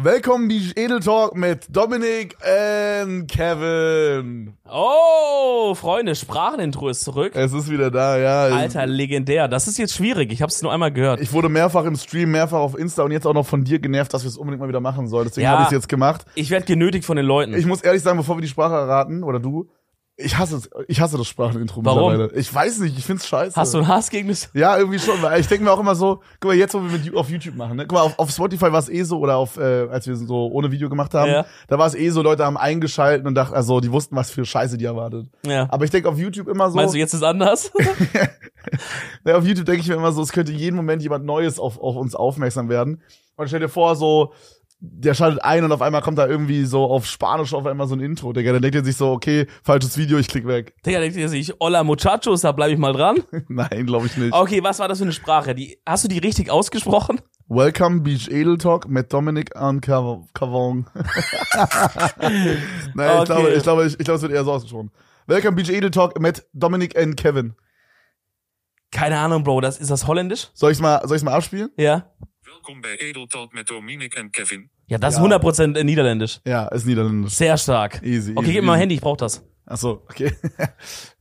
Willkommen Beach Edel Talk mit Dominik und Kevin. Oh, Freunde, Sprachenintro ist zurück. Es ist wieder da, ja. Alter, legendär. Das ist jetzt schwierig. Ich habe es nur einmal gehört. Ich wurde mehrfach im Stream, mehrfach auf Insta und jetzt auch noch von dir genervt, dass wir es unbedingt mal wieder machen sollen. Deswegen Ja. habe ich es jetzt gemacht. Ich werde genötigt von den Leuten. Ich muss ehrlich sagen, bevor wir die Sprache erraten, oder du, ich hasse ich hasse das Sprachenintro Warum? mittlerweile. Ich weiß nicht, ich find's scheiße. Hast du einen Hass gegen das? Ja, irgendwie schon, weil ich denke mir auch immer so, guck mal, jetzt, wo wir mit auf YouTube machen, ne? Guck mal, auf, auf Spotify war es eh so, oder auf, äh, als wir so ohne Video gemacht haben, Ja. da war es eh so, Leute haben eingeschalten und dachten, also, die wussten, was für Scheiße die erwartet. Ja. Aber ich denke auf YouTube immer so, Meinst du, jetzt ist anders? ja, auf YouTube denke ich mir immer so, es könnte jeden Moment jemand Neues auf, auf uns aufmerksam werden. Und stell dir vor, so, der schaltet ein und auf einmal kommt da irgendwie so auf Spanisch auf einmal so ein Intro, Digga. Dann denkt er sich so, okay, falsches Video, ich klick weg. Digga, denkt ihr sich, hola muchachos, da bleib ich mal dran. Nein, glaube ich nicht. Okay, was war das für eine Sprache? Die, hast du die richtig ausgesprochen? Welcome Beach Edel Talk mit Dominik und Cav- Cavong. Nein, ich Okay. glaube, ich glaube, ich, ich glaube, es wird eher so ausgesprochen. Welcome Beach Edel Talk mit Dominik und Kevin. Keine Ahnung, Bro. Das, ist das holländisch? Soll ich's mal, soll ich's mal abspielen? Ja. Welkom bij Edel Talk met Dominic en Kevin. Ja, das Ja. ist 100% niederländisch. Ja, ist niederländisch. Sehr stark. Easy, Okay, easy, gib mir mal easy. Handy, ich brauch das. Ach so, okay.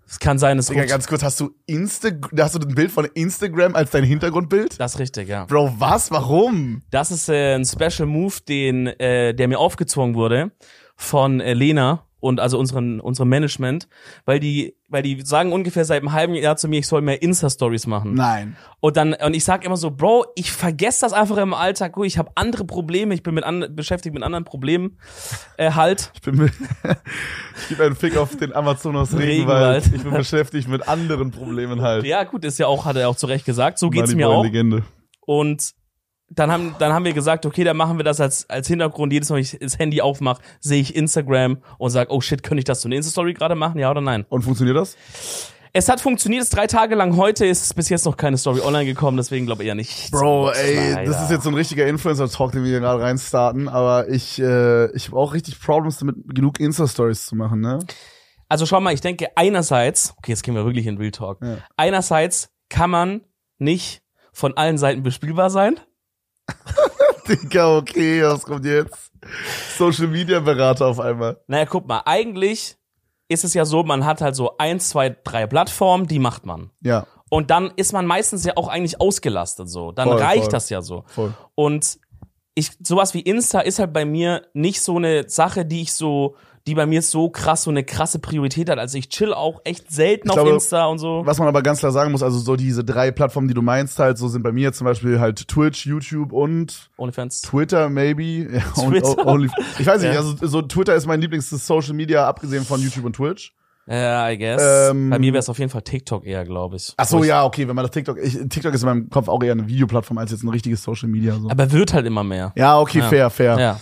Es kann sein, es Digga, rutscht. ganz kurz, hast du Insta, hast du ein Bild von Instagram als dein Hintergrundbild? Das ist richtig, ja. Bro, was? Warum? Das ist äh, ein Special Move, den äh, der mir aufgezwungen wurde von äh, Lena und also unseren unserem Management, weil die weil die sagen ungefähr seit einem halben Jahr zu mir, ich soll mehr Insta Stories machen. Nein. Und dann und ich sag immer so, Bro, ich vergesse das einfach im Alltag. Ich habe andere Probleme, ich bin mit an, beschäftigt mit anderen Problemen äh, halt. Ich bin mit, ich gebe einen Fick auf den Amazonas Regenwald. Regenwald. Ich bin beschäftigt mit anderen Problemen halt. Ja, gut, ist ja auch hat er auch zu Recht gesagt, so geht's mir Moneyboy auch. Legende. Und dann haben, dann haben wir gesagt, okay, dann machen wir das als, als Hintergrund. Jedes Mal, wenn ich das Handy aufmache, sehe ich Instagram und sage, oh shit, könnte ich das so eine Insta-Story gerade machen? Ja oder nein? Und funktioniert das? Es hat funktioniert, es ist drei Tage lang. Heute ist bis jetzt noch keine Story online gekommen, deswegen glaube ich eher nicht. Bro, ey, Leider. das ist jetzt so ein richtiger Influencer-Talk, den wir hier gerade reinstarten, aber ich, äh, ich habe auch richtig Problems damit, genug Insta-Stories zu machen, ne? Also schau mal, ich denke einerseits, okay, jetzt gehen wir wirklich in Real Talk. Ja. Einerseits kann man nicht von allen Seiten bespielbar sein. Digga, okay, was kommt jetzt? Social Media Berater auf einmal. Naja, guck mal, eigentlich ist es ja so, man hat halt so eins, zwei, drei Plattformen, die macht man. Ja, Und dann ist man meistens ja auch eigentlich ausgelastet so. Dann Voll, reicht voll. das ja so. voll. Und ich, sowas wie Insta ist halt bei mir nicht so eine Sache, die ich so, die bei mir so krass, so eine krasse Priorität hat. Also ich chill auch echt selten Ich auf glaube, Insta und so. Was man aber ganz klar sagen muss, also so diese drei Plattformen, die du meinst, halt, so sind bei mir zum Beispiel halt Twitch, YouTube und OnlyFans. Twitter, maybe. Ja, und Twitter? o- Only, ich weiß nicht, Ja. also so Twitter ist mein lieblingstes Social Media, abgesehen von YouTube und Twitch. Ja, I guess. Ähm, bei mir wäre es auf jeden Fall TikTok eher, glaube ich. Ach so, ja, okay, wenn man das TikTok, ich, TikTok ist in meinem Kopf auch eher eine Videoplattform als jetzt ein richtiges Social Media. So. Aber wird halt immer mehr. Ja, okay, Ja. fair, fair. Ja.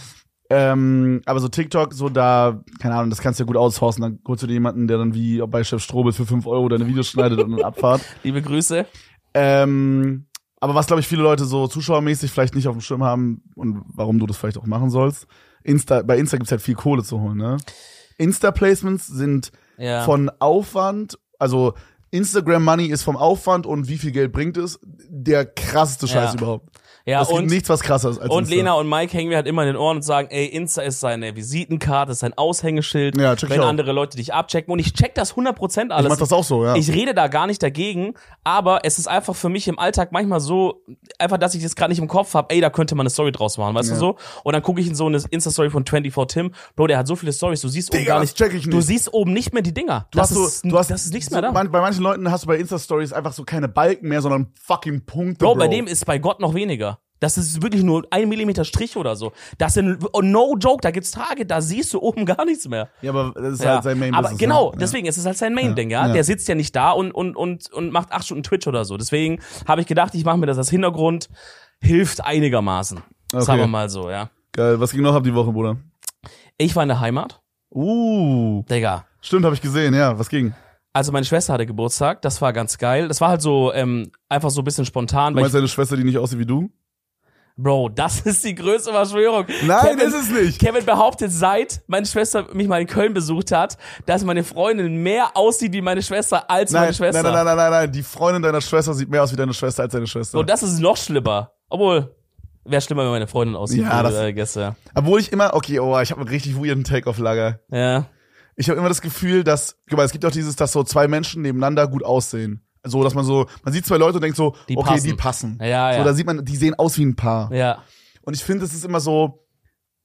Ähm, aber so TikTok, so da, keine Ahnung, das kannst du ja gut outsourcen. Dann holst du dir jemanden, der dann wie bei Chef Strobel für 5 Euro deine Videos schneidet und dann abfahrt. Liebe Grüße. Ähm, aber was, glaube ich, viele Leute so zuschauermäßig vielleicht nicht auf dem Schirm haben und warum du das vielleicht auch machen sollst, Insta, bei Insta gibt's halt viel Kohle zu holen, ne? Insta-Placements sind Ja. von Aufwand, also Instagram Money ist vom Aufwand und wie viel Geld bringt es, der krasseste Scheiß Ja. überhaupt. Ja, es und, nichts, was krasser ist als und Insta. Lena und Mike hängen mir halt immer in den Ohren und sagen, ey, Insta ist seine Visitenkarte, ist sein Aushängeschild, Ja, check ich wenn auch. andere Leute dich abchecken. Und ich check das 100% ich alles. mach das auch so, ja. Ich rede da gar nicht dagegen, aber es ist einfach für mich im Alltag manchmal so, einfach, dass ich das gerade nicht im Kopf habe, ey, da könnte man eine Story draus machen, weißt Ja. du so? Und dann gucke ich in so eine Insta-Story von 24 Tim, Bro, der hat so viele Stories, du siehst oben Digga, gar das nicht, check ich du nicht. siehst oben nicht mehr die Dinger. Du das, hast so, ist, du hast das ist nichts so, mehr da. Bei manchen Leuten hast du bei Insta-Stories einfach so keine Balken mehr, sondern fucking Punkte. Bro, Bro, bei dem ist bei Gott noch weniger. Das ist wirklich nur ein Millimeter Strich oder so. Das sind, oh, no joke, da gibt's Tage, da siehst du oben gar nichts mehr. Ja, aber das ist Ja. halt sein Main aber Business, genau, ne? deswegen ist es halt sein Main-Ding, ja? Ja. Der sitzt ja nicht da und, und, und, und macht acht Stunden Twitch oder so. Deswegen habe ich gedacht, ich mache mir das als Hintergrund. Hilft einigermaßen. Okay. Sagen wir mal so, ja. Geil, was ging noch ab die Woche, Bruder? Ich war in der Heimat. Uh, Digga. stimmt, habe ich gesehen, ja, was ging? Also meine Schwester hatte Geburtstag, das war ganz geil. Das war halt so ähm, einfach so ein bisschen spontan. Du Weil meinst deine Schwester, die nicht aussieht wie du? Bro, das ist die größte Verschwörung. Nein, Kevin, ist es nicht. Kevin behauptet, seit meine Schwester mich mal in Köln besucht hat, dass meine Freundin mehr aussieht wie meine Schwester als Nein, meine nein, Schwester. nein, nein, nein, nein, nein, die Freundin deiner Schwester sieht mehr aus wie deine Schwester als deine Schwester. Und das ist noch schlimmer. Obwohl, Wäre schlimmer, wenn meine Freundin aussieht. Ja, das- äh, gestern. Obwohl ich immer, okay, oh, ich habe einen richtig weirden Take auf Lager. Ja. Ich habe immer das Gefühl, dass, guck mal, es gibt auch dieses, dass so zwei Menschen nebeneinander gut aussehen. So, dass man so, man sieht zwei Leute und denkt so, Die okay, passen. die passen. Ja, ja. So, da sieht man, die sehen aus wie ein Paar. Ja. Und ich finde, es ist immer so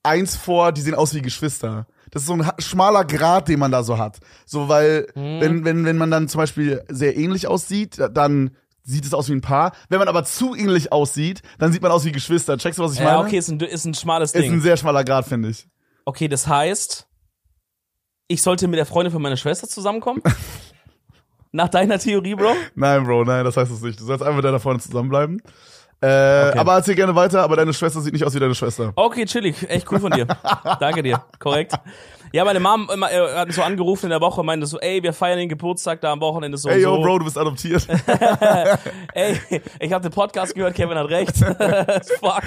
eins vor, die sehen aus wie Geschwister. Das ist so ein schmaler Grat, den man da so hat. So, weil, Mhm. wenn, wenn, wenn man dann zum Beispiel sehr ähnlich aussieht, dann sieht es aus wie ein Paar. Wenn man aber zu ähnlich aussieht, dann sieht man aus wie Geschwister. Checkst du, was ich Ja, meine? okay, ist ein, ist ein schmales Ist ein Ding. sehr schmaler Grad, finde ich. Okay, das heißt, ich sollte mit der Freundin von meiner Schwester zusammenkommen? Nach deiner Theorie, Bro? Nein, Bro, nein, das heißt es nicht. Du sollst einfach mit deiner Freundin zusammenbleiben. Äh, Aber erzähl gerne weiter, aber deine Schwester sieht nicht aus wie deine Schwester. Okay, chillig. Echt cool von dir. Danke dir. Korrekt. Ja, meine Mom immer, äh, hat so angerufen in der Woche und meinte so, ey, wir feiern den Geburtstag da am Wochenende so Ey, yo, so. Bro, du bist adoptiert. Ey, ich habe den Podcast gehört, Kevin hat recht. Fuck.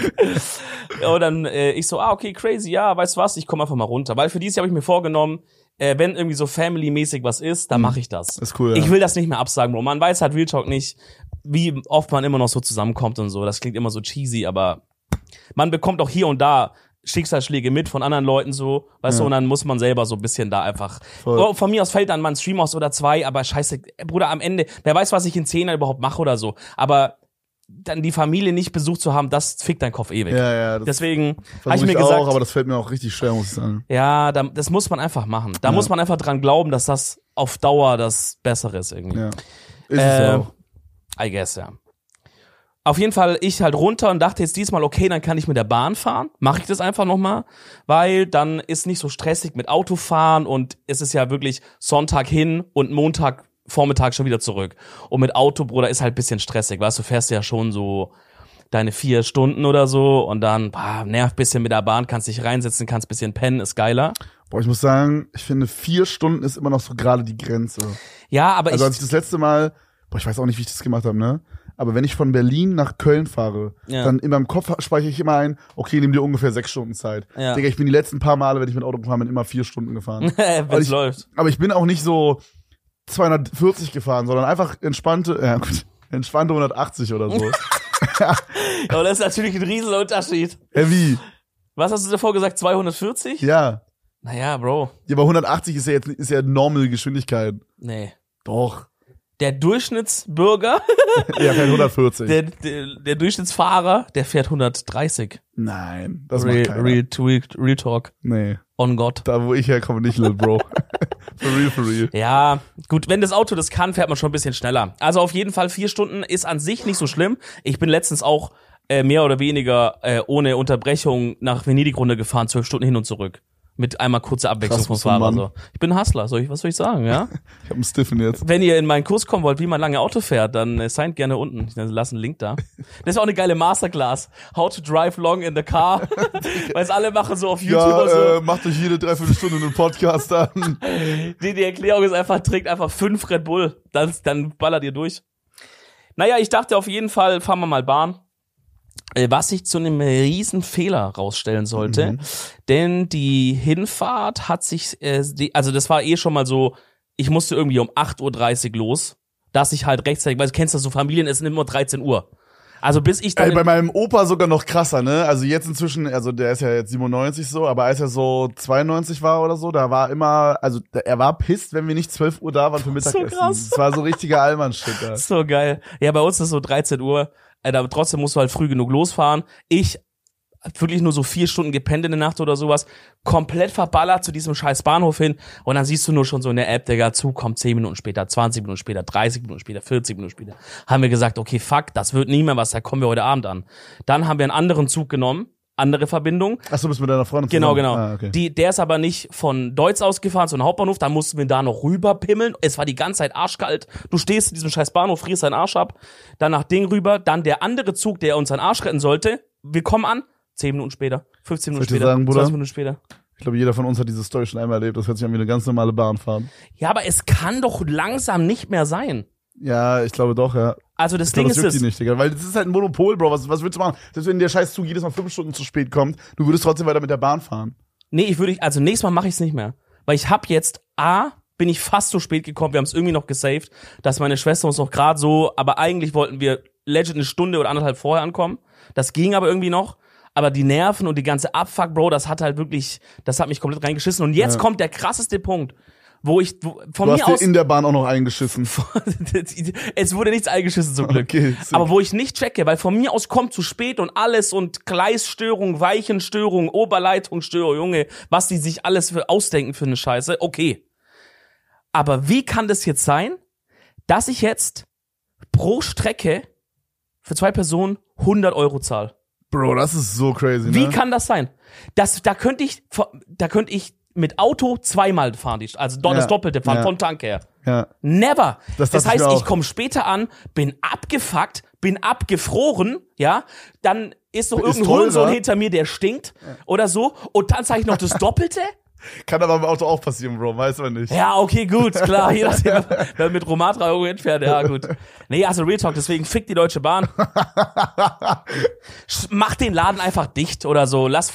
Und dann äh, ich so, ah, okay, crazy, ja, weißt du was, ich komme einfach mal runter. Weil für dieses Jahr habe ich mir vorgenommen, äh, wenn irgendwie so family-mäßig was ist, dann mache ich das. Ist cool, ja. Ich will das nicht mehr absagen, Bro. Man weiß halt Real Talk nicht, wie oft man immer noch so zusammenkommt und so. Das klingt immer so cheesy, aber man bekommt auch hier und da Schicksalsschläge mit von anderen Leuten so, weißt du, und dann muss man selber so ein bisschen da einfach. Voll. Von mir aus fällt dann mal ein Stream aus oder zwei, aber scheiße, Bruder, am Ende, wer weiß, was ich in zehn Jahren überhaupt mache oder so. Aber dann die Familie nicht besucht zu haben, das fickt deinen Kopf ewig. ja, ja, das Deswegen habe ich mir ich gesagt, auch, aber das fällt mir auch richtig schwer, muss ich sagen. ja, da, das muss man einfach machen. Da Ja. muss man einfach dran glauben, dass das auf Dauer das Bessere ist irgendwie. Ja. Ist Äh, es auch. I guess, ja. Auf jeden Fall ich halt runter und dachte jetzt diesmal, okay, dann kann ich mit der Bahn fahren. Mache ich das einfach nochmal, weil dann ist nicht so stressig mit Autofahren und es ist ja wirklich Sonntag hin und Montag Vormittag schon wieder zurück. Und mit Auto, Bruder, ist halt ein bisschen stressig, weißt du, fährst ja schon so deine vier Stunden oder so und dann bah, nervt bisschen mit der Bahn, kannst dich reinsetzen, kannst bisschen pennen, ist geiler. Boah, ich muss sagen, ich finde, vier Stunden ist immer noch so gerade die Grenze. Ja, aber Also als ich, ich das letzte Mal, boah, ich weiß auch nicht, wie ich das gemacht habe, ne? Aber wenn ich von Berlin nach Köln fahre, Ja. dann in meinem Kopf speichere ich immer ein, okay, nimm dir ungefähr sechs Stunden Zeit. Ja. Digga, ich bin die letzten paar Male, wenn ich mit Auto gefahren bin, immer vier Stunden gefahren. wenn Weil es ich- läuft. Aber ich bin auch nicht so 240 gefahren, sondern einfach entspannte, ja gut, entspannte 180 oder so. Aber das ist natürlich ein Riesenunterschied. Hä, wie? Was hast du davor gesagt? 240? Ja. Naja, Bro. Ja, aber 180 ist ja jetzt ist ja normal Geschwindigkeit. Nee. Doch. Der Durchschnittsbürger, Ja, kein 140. der, der, der Durchschnittsfahrer, der fährt 130. Nein, das Real, macht keiner. real, real, real Talk. Nee, On God. da wo ich herkomme, nicht, Little Bro. for real, for real. Ja, gut, wenn das Auto das kann, fährt man schon ein bisschen schneller. Also auf jeden Fall vier Stunden ist an sich nicht so schlimm. Ich bin letztens auch äh, mehr oder weniger äh, ohne Unterbrechung nach Venedig runtergefahren, zwölf Stunden hin und zurück. Mit einmal kurzer Abwechslung vom Fahrer. So. Ich bin Hustler, soll ich, was soll ich sagen, ja? Ich hab einen Stiffen jetzt. Wenn ihr in meinen Kurs kommen wollt, wie man lange Auto fährt, dann äh, signed gerne unten. Ich lasse einen Link da. Das ist auch eine geile Masterclass. How to drive long in the car. Weil es alle machen so auf YouTube Ja, so. äh, macht euch jede Dreiviertelstunde einen Podcast an. Die, die Erklärung ist einfach, trinkt einfach fünf Red Bull. Dann, dann ballert ihr durch. Naja, ich dachte auf jeden Fall, fahren wir mal Bahn. Äh, Was sich zu einem riesen Fehler rausstellen sollte. Denn die Hinfahrt hat sich, äh, die, also das war eh schon mal so, ich musste irgendwie um 8.30 Uhr los, dass ich halt rechtzeitig, weil du kennst das so, Familien, es sind immer 13 Uhr. Also bis ich dann... Ey, bei meinem Opa sogar noch krasser, ne? Also jetzt inzwischen, also der ist ja jetzt 97 so, aber als er so 92 war oder so, da war immer, also er war pisst, wenn wir nicht 12 Uhr da waren für Mittagessen. krass. Das war so richtiger Allmann-Shit. So geil. Ja, bei uns ist so 13 Uhr. Äh, aber trotzdem musst du halt früh genug losfahren. Ich wirklich nur so vier Stunden gepennt in der Nacht oder sowas. Komplett verballert zu diesem scheiß Bahnhof hin. Und dann siehst du nur schon so in der App, Digga, Zug kommt 10 Minuten später, 20 Minuten später, 30 Minuten später, 40 Minuten später. Haben wir gesagt, okay, fuck, das wird nie mehr was, da kommen wir heute Abend an. Dann haben wir einen anderen Zug genommen, andere Verbindung. Ach so, bist mit deiner Freundin Genau, zusammen? genau. Ah, okay. Die, der ist aber nicht von Deutz ausgefahren, sondern Hauptbahnhof. Da mussten wir da noch rüber pimmeln. Es war die ganze Zeit arschkalt. Du stehst in diesem scheiß Bahnhof, frierst deinen Arsch ab. Dann nach Ding rüber. Dann der andere Zug, der uns seinen Arsch retten sollte. Wir kommen an. Zehn Minuten später, 15 Minuten später, sagen, Bruder? 20 Minuten später. Ich glaube, jeder von uns hat diese Story schon einmal erlebt. Das hört sich an wie eine ganz normale Bahnfahrt. Ja, aber es kann doch langsam nicht mehr sein. Ja, ich glaube doch, ja. Also das Ich Ding das ist die nicht, Digga. Weil das ist halt ein Monopol, Bro. Was, was willst du machen? Selbst wenn der scheiß Zug jedes Mal fünf Stunden zu spät kommt, du würdest trotzdem weiter mit der Bahn fahren. Nee, ich würde, also nächstes Mal mache ich es nicht mehr. Weil ich hab jetzt, A, bin ich fast so spät gekommen, wir haben es irgendwie noch gesaved, dass meine Schwester uns noch gerade so, aber eigentlich wollten wir legit eine Stunde oder anderthalb vorher ankommen. Das ging aber irgendwie noch. Aber die Nerven und die ganze Abfuck, Bro, das hat halt wirklich, das hat mich komplett reingeschissen. Und jetzt Ja. kommt der krasseste Punkt, wo ich wo, von Du mir hast dir aus. in der Bahn auch noch eingeschissen. es wurde nichts eingeschissen zum Glück. Okay. Aber wo ich nicht checke, weil von mir aus kommt zu spät und alles und Gleisstörung, Weichenstörung, Oberleitungsstörung, Junge, was die sich alles für ausdenken für eine Scheiße, okay. Aber wie kann das jetzt sein, dass ich jetzt pro Strecke für zwei Personen 100 Euro zahle? Bro, das ist so crazy, Wie ne? kann das sein? Das, da könnte ich, da könnte ich mit Auto zweimal fahren, die- also do- das Ja, Doppelte fahren ja. von Tank her. ja. Never. Das Das, ich heißt, ich auch. komme später an, bin abgefuckt, bin abgefroren, ja, dann ist noch irgendein. Hurensohn hinter mir, der stinkt oder so und dann zahle ich noch das Doppelte? Kann aber im Auto auch passieren, Bro, weiß man nicht. Ja, okay, gut, klar, je nachdem, wer mit Romatra irgendwo entfernt, ja, gut. Nee, also Real Talk, deswegen fick die Deutsche Bahn. Mach den Laden einfach dicht oder so, lass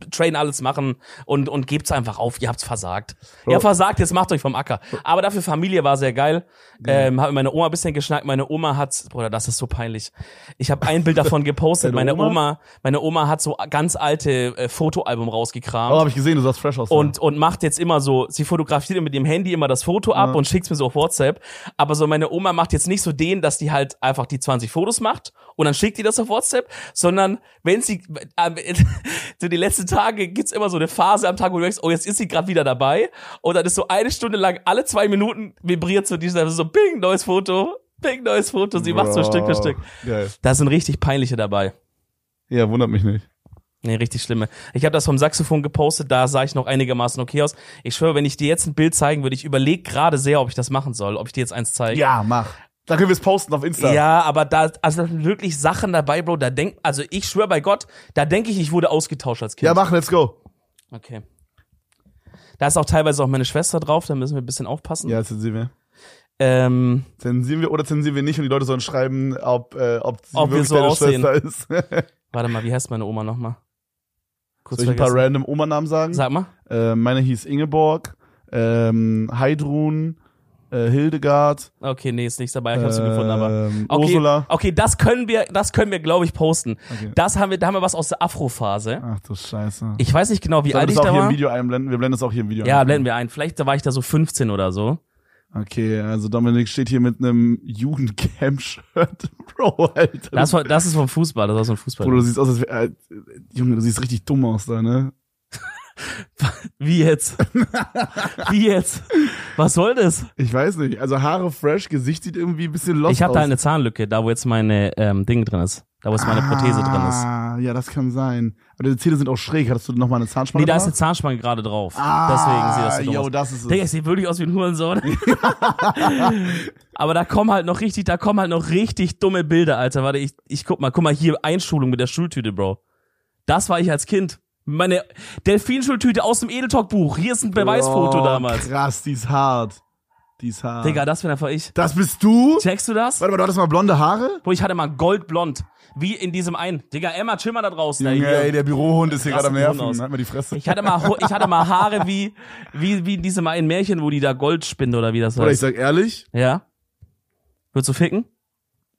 Flixtrain alles machen und, und gebt's einfach auf, ihr habt's versagt. Ihr habt versagt, jetzt macht euch vom Acker. Aber dafür Familie war sehr geil. Ähm, hab mit meiner Oma ein bisschen geschnackt, meine Oma hat, Bruder, das ist so peinlich. Ich habe ein Bild davon gepostet, meine Oma? Oma? meine Oma hat so ganz alte äh, Fotoalbum rausgekramt Oh, hab ich gesehen, du sahst fresh aus. und, und macht jetzt immer so, sie fotografiert mit dem Handy immer das Foto ab und schickt's mir so auf WhatsApp. Aber so meine Oma macht jetzt nicht so den, dass die halt einfach die 20 Fotos macht und dann schickt die das auf WhatsApp, sondern wenn sie, äh, so die letzten Tage gibt's immer so eine Phase am Tag, wo du denkst, oh, jetzt ist sie gerade wieder dabei. Und dann ist so eine Stunde lang, alle zwei Minuten vibriert so dieser, so ping, neues Foto, ping, neues Foto. Sie macht so Stück für Stück. Geil. Da sind richtig peinliche dabei. Ja, wundert mich nicht. Nee, richtig schlimme. Ich habe das vom Saxophon gepostet, da sah ich noch einigermaßen okay aus. Ich schwöre, wenn ich dir jetzt ein Bild zeigen würde, ich überlege gerade sehr, ob ich das machen soll, ob ich dir jetzt eins zeige. Ja, mach. Da können wir es posten auf Insta. Ja, aber da, also da sind wirklich Sachen dabei, Bro, da denk, also ich schwöre bei Gott, da denke ich, ich wurde ausgetauscht als Kind. Ja, mach, let's go. Okay. Da ist auch teilweise auch meine Schwester drauf, da müssen wir ein bisschen aufpassen. Ja, zensieren wir. Ähm, Zensieren wir oder zensieren wir nicht und die Leute sollen schreiben, ob, äh, ob sie Ob wir wirklich so deine aussehen. Schwester ist. warte mal, wie heißt meine Oma nochmal? Kurz Soll ich ein paar random Oma-Namen sagen? Sag mal. Äh, meine hieß Ingeborg, ähm, Heidrun, äh, Hildegard, Okay, nee, ist nichts dabei, ich hab's so gefunden, aber. ähm, Okay, Ursula. okay, das können wir, das können wir, glaube ich, posten. Okay. Das haben wir, da haben wir was aus der Afro-Phase. Ach du Scheiße. Ich weiß nicht genau, wie alt wir ich das auch da hier im war. Video einblenden? Wir blenden das auch hier im Video Ja, ein. blenden wir ein. Vielleicht da war ich da so 15 oder so. Okay, also Dominik steht hier mit einem Jugendcamp-Shirt. Bro, Alter. Das, war, das ist vom Fußball, das war so ein Fußball. Bro, du siehst aus, als wär, äh, Junge, du siehst richtig dumm aus da, ne? Wie jetzt? Wie jetzt? Was soll das? Ich weiß nicht. Also Haare fresh, Gesicht sieht irgendwie ein bisschen lost Ich habe aus. da eine Zahnlücke, da wo jetzt meine ähm, Ding drin ist. Da wo jetzt meine Prothese drin ist. Ah, ja, das kann sein. Aber deine Zähne sind auch schräg. Hattest du noch mal eine Zahnspange Nee, da ist eine? Zahnspange gerade drauf. Ah, Deswegen sieht das so yo, aus. das ist es. Digga, ich sehe wirklich aus wie ein Hurensohn. Aber da kommen halt noch richtig, da kommen halt noch richtig dumme Bilder, Alter. Warte, ich, ich guck mal, guck mal hier, Einschulung mit der Schultüte, Bro. Das war ich als Kind. Meine Delfinschultüte aus dem Edeltalk-Buch. Hier ist ein Beweisfoto oh, damals. Krass, die ist hart. Die ist hart. Digga, das bin einfach ich. Das bist du? Checkst du das? Warte mal, du hattest mal blonde Haare? Wo ich hatte mal goldblond. Wie in diesem einen. Digga, Emma, chill mal da draußen. ey, Junge, hier. ey, der Bürohund ist hier gerade am Nerven. Halt mal die Fresse. Ich hatte mal, ich hatte mal Haare wie, wie, wie in diesem einen Märchen, wo die da Gold spinnen oder wie das Oder ich heißt. sag ehrlich, Ja? Würdest du ficken?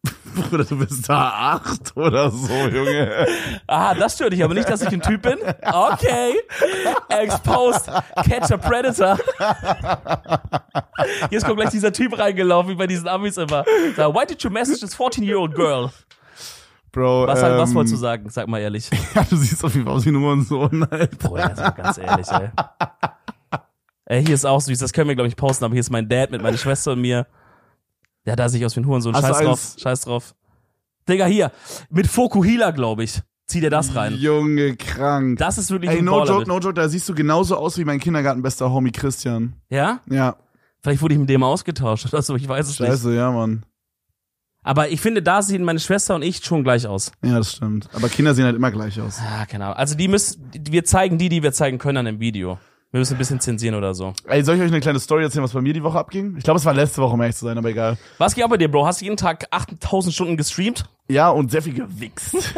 Bruder, du bist da acht oder so, Junge. Ah, das stört dich aber nicht, dass ich ein Typ bin? Okay. Exposed. Catch a Predator. Jetzt kommt gleich dieser Typ reingelaufen, wie bei diesen Amis immer. So, why did you message this 14-year-old girl? Bro, Was, ähm, was wolltest du sagen? Sag mal ehrlich. Ja, du siehst auf jeden Fall aus wie ein Hurensohn, Alter. Boah, also ganz ehrlich, ey. Ey, hier ist auch süß, das können wir, glaube ich, posten, aber hier ist mein Dad mit meiner Schwester und mir. Hat da sich aus wie ein Hurensohn. Hast Scheiß drauf, scheiß drauf. Digga, hier. Mit Fokuhila, glaube ich. Zieh dir das rein. Junge, krank. Das ist wirklich Ey, ein no Baller. joke, no joke, da siehst du genauso aus wie mein Kindergartenbester Homie Christian. Ja? Ja, Vielleicht wurde ich mit dem ausgetauscht oder so, ich weiß es nicht. scheiße, ja, Mann. Aber ich finde, da sehen meine Schwester und ich schon gleich aus. Ja, das stimmt. Aber Kinder sehen halt immer gleich aus. Ah, keine Ahnung. Also die müssen, wir zeigen die, die wir zeigen können an dem Video. Wir müssen ein bisschen zensieren oder so. Ey, soll ich euch eine kleine Story erzählen, was bei mir die Woche abging? Ich glaube, es war letzte Woche, um ehrlich zu sein, aber egal. Was geht auch bei dir, Bro? Hast du jeden Tag 8000 Stunden gestreamt? Ja, und sehr viel gewichst.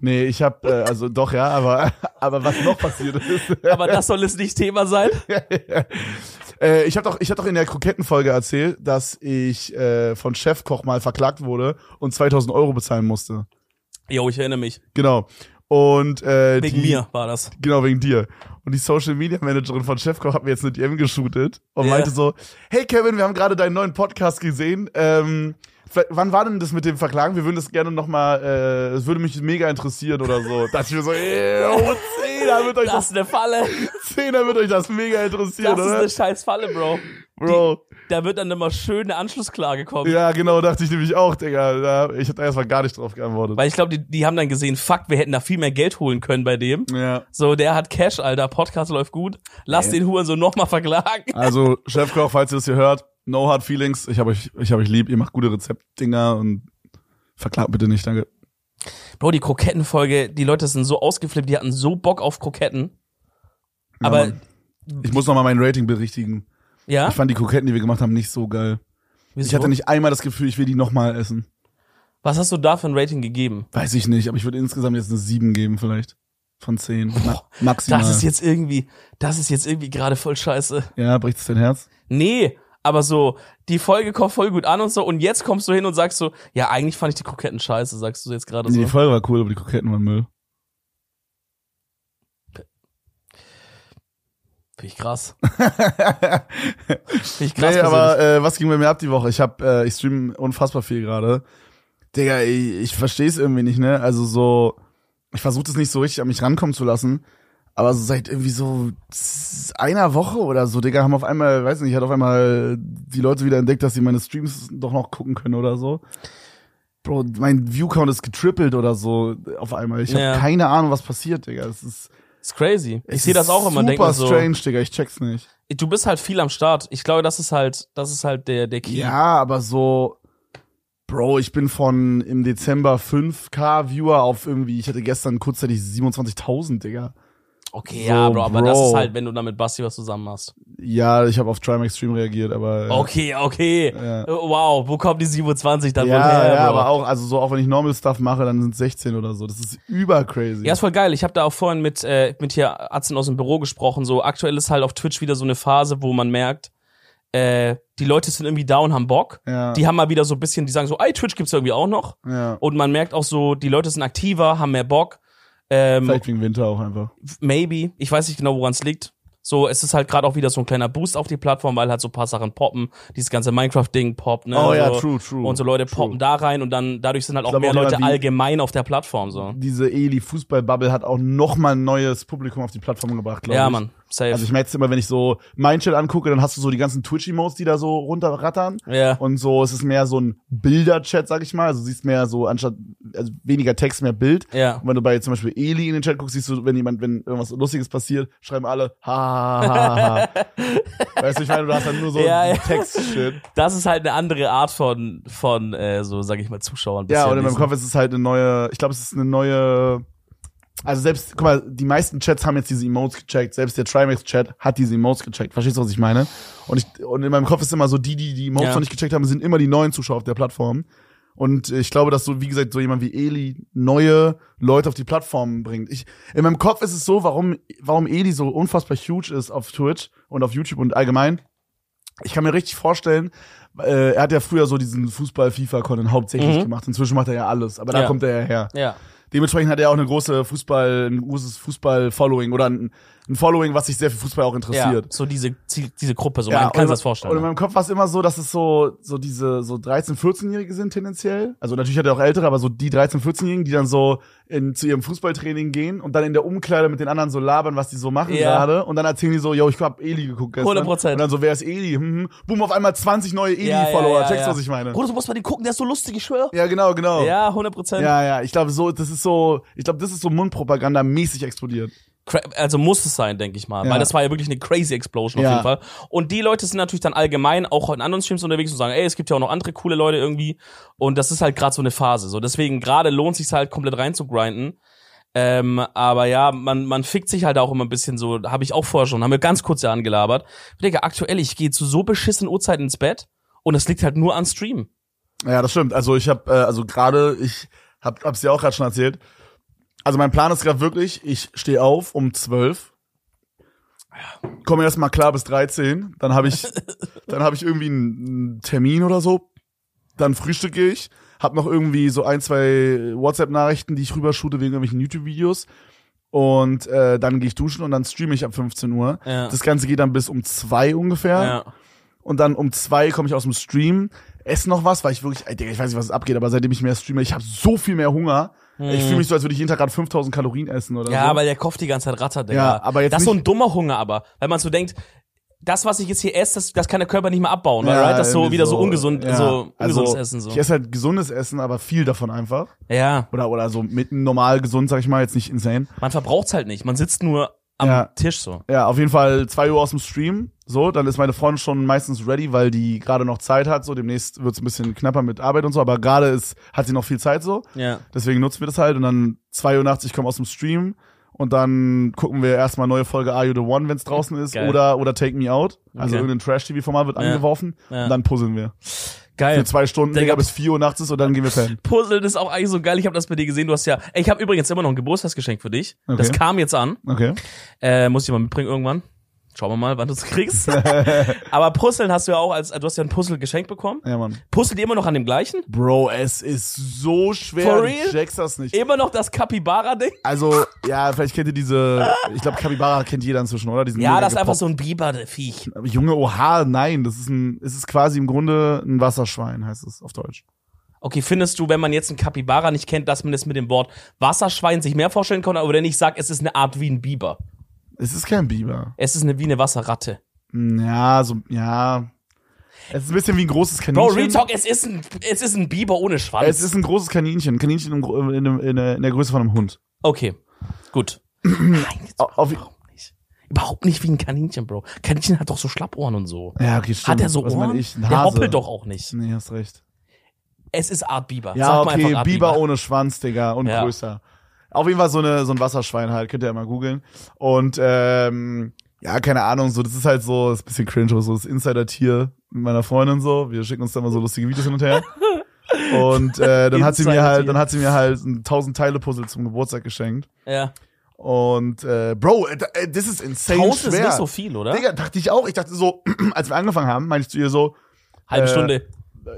nee, ich hab, äh, also doch, ja, aber, aber was noch passiert ist. Aber das soll es nicht Thema sein. äh, ich habe doch, ich hab doch in der Krokettenfolge erzählt, dass ich äh, von Chefkoch mal verklagt wurde und 2000 Euro bezahlen musste. Jo, ich erinnere mich. Genau. Und äh, Wegen die, mir war das. Genau, wegen dir. Und die Social Media Managerin von Chefkoch hat mir jetzt eine DM geshootet und Ja. meinte so, hey Kevin, wir haben gerade deinen neuen Podcast gesehen. Ähm, wann war denn das mit dem Verklagen? Wir würden das gerne nochmal, äh, es würde mich mega interessieren oder so. Da dachte ich mir so, ey, oh, Zehner wird euch Das das, ist eine Falle. Zehner wird euch das mega interessieren, Das ist oder? eine scheiß Falle, Bro. Bro. Da wird dann immer schön eine Anschlussklage kommen. Ja, genau, dachte ich nämlich auch, Digga. Da, ich hab da erstmal gar nicht drauf geantwortet. Weil ich glaube, die, die haben dann gesehen, fuck, wir hätten da viel mehr Geld holen können bei dem. ja. So, der hat Cash, Alter, Podcast läuft gut. Lass den Huren so nochmal verklagen. Also, Chefkoch, falls ihr das hier hört, no hard feelings. Ich hab euch, ich hab euch lieb. Ihr macht gute Rezeptdinger und verklagt bitte nicht, danke. Bro, die Krokettenfolge, die Leute sind so ausgeflippt, die hatten so Bock auf Kroketten. Ja, Aber, Mann. Ich muss noch mal mein Rating berichtigen. Ja? Ich fand die Kroketten, die wir gemacht haben, nicht so geil. Wieso? Ich hatte nicht einmal das Gefühl, ich will die noch mal essen. Was hast du da für ein Rating gegeben? Weiß ich nicht, aber ich würde insgesamt jetzt eine 7 geben vielleicht. Von 10. Ma maximal. Das ist jetzt irgendwie, das ist jetzt irgendwie gerade voll scheiße. ja, bricht es dein Herz? Nee, aber so, die Folge kommt voll gut an und so, und jetzt kommst du hin und sagst so, ja, eigentlich fand ich die Kroketten scheiße, sagst du jetzt gerade Nee, so. die Folge war cool, aber die Kroketten waren Müll. Finde ich krass. Finde ich krass. nee, aber äh, was ging bei mir ab die Woche? Ich hab, äh, ich stream unfassbar viel gerade. Digga, ich, ich verstehe es irgendwie nicht, ne? Also so, ich versuche das nicht so richtig an mich rankommen zu lassen. Aber so seit irgendwie so einer Woche oder so, Digga, haben auf einmal, weiß nicht, hat auf einmal die Leute wieder entdeckt, dass sie meine Streams doch noch gucken können oder so. Bro, mein Viewcount ist getrippelt oder so auf einmal. Ich habe Ja. keine Ahnung, was passiert, Digga. Es ist, ist crazy. Ich sehe das auch immer, denke Super so, strange, Digga, ich check's nicht. du bist halt viel am Start. Ich glaube, das ist halt, das ist halt der, der Key. Ja, aber so, Bro, ich bin von im Dezember 5k Viewer auf irgendwie, ich hatte gestern kurzzeitig 27.000, Digga. Okay, So, ja, Bro, aber das Bro. ist halt, wenn du da mit Basti was zusammen machst. Ja, ich habe auf Trimax Stream reagiert, aber. äh, Okay, okay. Ja. Wow, wo kommt die 27 dann Ja, wohl her, ja, Bro? aber auch, also so, auch wenn ich Normal Stuff mache, dann sind 16 oder so. Das ist über crazy. Ja, ist voll geil. Ich habe da auch vorhin mit, äh, mit hier Atzen aus dem Büro gesprochen. So aktuell ist halt auf Twitch wieder so eine Phase, wo man merkt, äh, die Leute sind irgendwie down, haben Bock. ja, Die haben mal wieder so ein bisschen, die sagen so, ey, Twitch gibt's irgendwie auch noch. ja. Und man merkt auch so, die Leute sind aktiver, haben mehr Bock. Ähm, Vielleicht wegen Winter auch einfach. maybe. Ich weiß nicht genau, woran es liegt. So, es ist halt gerade auch wieder so ein kleiner Boost auf die Plattform, weil halt so ein paar Sachen poppen. Dieses ganze Minecraft-Ding poppt, ne? Oh ja, so. true, true. Und so Leute true. poppen da rein und dann dadurch sind halt auch mehr auch Leute allgemein auf der Plattform so. Diese Eli-Fußball-Bubble hat auch noch mal ein neues Publikum auf die Plattform gebracht, glaube Ja, ich. Mann, safe. Also ich merke es immer, wenn ich so mein Chat angucke, dann hast du so die ganzen Twitch-Emotes, die da so runterrattern. ja. Und so, es ist mehr so ein Bilder-Chat, sag ich mal. Also du siehst mehr so, anstatt, also weniger Text, mehr Bild. Ja. Und wenn du bei zum Beispiel Eli in den Chat guckst, siehst du, wenn jemand, wenn irgendwas Lustiges passiert, schreiben alle, ha, ha, ha, ha, ha. weißt du, ich meine, du hast dann nur so Ja, ja. Text-Shit. Das ist halt eine andere Art von, von äh, so, sag ich mal, Zuschauern. Ja, und in meinem. Kopf ist es halt eine neue, ich glaube, es ist eine neue, also selbst, guck mal, die meisten Chats haben jetzt diese Emotes gecheckt, selbst der Trimax-Chat hat diese Emotes gecheckt. Verstehst du, was ich meine? Und ich, und in meinem Kopf ist immer so, die, die die Emotes Ja. noch nicht gecheckt haben, sind immer die neuen Zuschauer auf der Plattform. Und ich glaube, dass so, wie gesagt, so jemand wie Eli neue Leute auf die Plattform bringt. Ich, in meinem Kopf ist es so, warum, warum Eli so unfassbar huge ist auf Twitch und auf YouTube und allgemein. Ich kann mir richtig vorstellen, äh, er hat ja früher so diesen Fußball-FIFA-Content hauptsächlich Mhm. gemacht. Inzwischen macht er ja alles, aber da Ja. kommt er ja her. Ja. Dementsprechend hat er auch eine große Fußball, ein großes Fußball-Following oder ein, ein Following, was sich sehr für Fußball auch Ja, interessiert. so diese, diese Gruppe, so Ja, man kann und- sich das Und vorstellen. in meinem Kopf war es immer so, dass es so, so diese, so 13-, 14-Jährige sind tendenziell. Also natürlich hat er auch ältere, aber so die 13-, 14-Jährigen, die dann so in, zu ihrem Fußballtraining gehen und dann in der Umkleide mit den anderen so labern, was die so machen Ja. gerade. Und dann erzählen die so, yo, ich hab Eli geguckt gestern. 100%. Und dann so, wer ist Eli? Hm, hm. Boom, auf einmal 20 neue Ja, ja, Eli-Follower. ja, Checkst du, ja. was ich meine? Bruder, du musst mal den gucken, der ist so lustig, ich schwör. Ja, genau, genau. Ja, 100 Prozent. Ja, ja, ich glaube so, das ist so, ich glaube, das ist so Mundpropaganda-mäßig explodiert. Also muss es sein, denke ich mal. Ja. Weil das war ja wirklich eine crazy Explosion Ja. auf jeden Fall. Und die Leute sind natürlich dann allgemein auch in anderen Streams unterwegs und sagen, ey, es gibt ja auch noch andere coole Leute irgendwie. Und das ist halt gerade so eine Phase. So, deswegen gerade lohnt sich halt komplett reinzugrinden. Ähm, aber ja, man, man fickt sich halt auch immer ein bisschen so, habe ich auch vorher schon, haben wir ganz kurz ja angelabert. Digga, aktuell, ich gehe zu so beschissenen Uhrzeiten ins Bett und es liegt halt nur an Stream. Ja, das stimmt. Also ich habe, äh, also gerade, ich hab, hab's dir auch gerade schon erzählt. Also mein Plan ist gerade wirklich, ich stehe auf um 12, komme erst mal klar bis 13, dann habe ich, dann habe ich irgendwie einen, Termin oder so, dann frühstücke ich, hab noch irgendwie so ein, zwei WhatsApp-Nachrichten, die ich rübershoote wegen irgendwelchen YouTube-Videos. Und äh, dann gehe ich duschen und dann streame ich ab 15 Uhr. Ja. Das Ganze geht dann bis um zwei ungefähr. Ja. Und dann um zwei komme ich aus dem Stream, esse noch was, weil ich wirklich, ich weiß nicht, was abgeht, aber seitdem ich mehr streame, ich habe so viel mehr Hunger. Ich fühle mich so, als würde ich jeden Tag gerade 5000 Kalorien essen oder. Ja, so. weil der Kopf die ganze Zeit rattert, Digga. Ja, aber jetzt das ist so ein dummer Hunger, aber. Weil man so denkt, das, was ich jetzt hier esse, das, das kann der Körper nicht mehr abbauen, Ja, right? Das ist so wieder so ungesund, ja. so also, ungesundes Essen, so. Ich esse halt gesundes Essen, aber viel davon einfach. Ja. Oder, oder so mit normal gesund, sag ich mal, jetzt nicht insane. Man verbraucht's halt nicht. Man sitzt nur am Ja. Tisch so. Ja, auf jeden Fall zwei Uhr aus dem Stream. So, dann ist meine Freundin schon meistens ready, weil die gerade noch Zeit hat. So, demnächst wird's ein bisschen knapper mit Arbeit und so, aber gerade ist, hat sie noch viel Zeit so. Ja. Deswegen nutzen wir das halt. Und dann zwei Uhr nachts, ich komme aus dem Stream und dann gucken wir erstmal neue Folge Are You the One, wenn's draußen ist, Geil. oder, oder Take Me Out. Also Okay. irgendein Trash-TV-Format wird Ja. angeworfen Ja. und dann puzzeln wir. Geil. Für zwei Stunden, Digga, bis vier Uhr nachts ist und dann gehen wir pennen. Puzzeln ist auch eigentlich so geil. Ich habe das bei dir gesehen. Du hast ja. Ey, ich habe übrigens immer noch ein Geburtstagsgeschenk für dich. Das Okay. kam jetzt an. Okay. Äh, muss ich mal mitbringen irgendwann. Schauen wir mal, wann du es kriegst. Aber Puzzeln hast du ja auch als, du hast ja ein Puzzle geschenkt bekommen. Ja, Mann. Puzzelt ihr immer noch an dem gleichen? Bro, es ist so schwer. For Du real? checkst das nicht. Immer noch das Capybara-Ding? Also, ja, vielleicht kennt ihr diese, ich glaube, Capybara kennt jeder inzwischen, oder? Diesen Ja, das ist einfach so ein Biber-Viech. Junge, oha, nein, das ist ein, es ist quasi im Grunde ein Wasserschwein, heißt es auf Deutsch. Okay, findest du, wenn man jetzt einen Capybara nicht kennt, dass man das mit dem Wort Wasserschwein sich mehr vorstellen kann, oder wenn ich sag, es ist eine Art wie ein Biber? Es ist kein Biber. Es ist eine, wie eine Wasserratte. Ja, so, ja. Es ist ein bisschen wie ein großes Kaninchen. Bro, Retalk, es ist ein, es ist ein Biber ohne Schwanz. Es ist ein großes Kaninchen. Kaninchen Gro- in, in, in der Größe von einem Hund. okay, gut. Nein, auf- überhaupt nicht. Überhaupt nicht wie ein Kaninchen, Bro. Kaninchen hat doch so Schlappohren und so. Ja, okay, stimmt. Hat er so Was Ohren? ich? Der hoppelt doch auch nicht. Nee, hast recht. Es ist Art Biber. Ja, Sag mal okay, Art Biber ohne Schwanz, Digga, und Ja. größer. Auf jeden Fall so, eine, so ein Wasserschwein halt, könnt ihr ja mal googeln. Und ähm, ja, keine Ahnung, so, das ist halt so, das ist ein bisschen cringe, so das Insider-Tier mit meiner Freundin so. Wir schicken uns da mal so lustige Videos hin und her. Und äh, dann hat sie mir halt, dann hat sie mir halt ein 1000 Teile Puzzle zum Geburtstag geschenkt. Ja. Und äh, Bro, äh, äh, das ist insane Tausend ist schwer. nicht so viel, oder? Digga, dachte ich auch. Ich dachte so, als wir angefangen haben, meinte ich zu ihr so, Halbe äh, Stunde.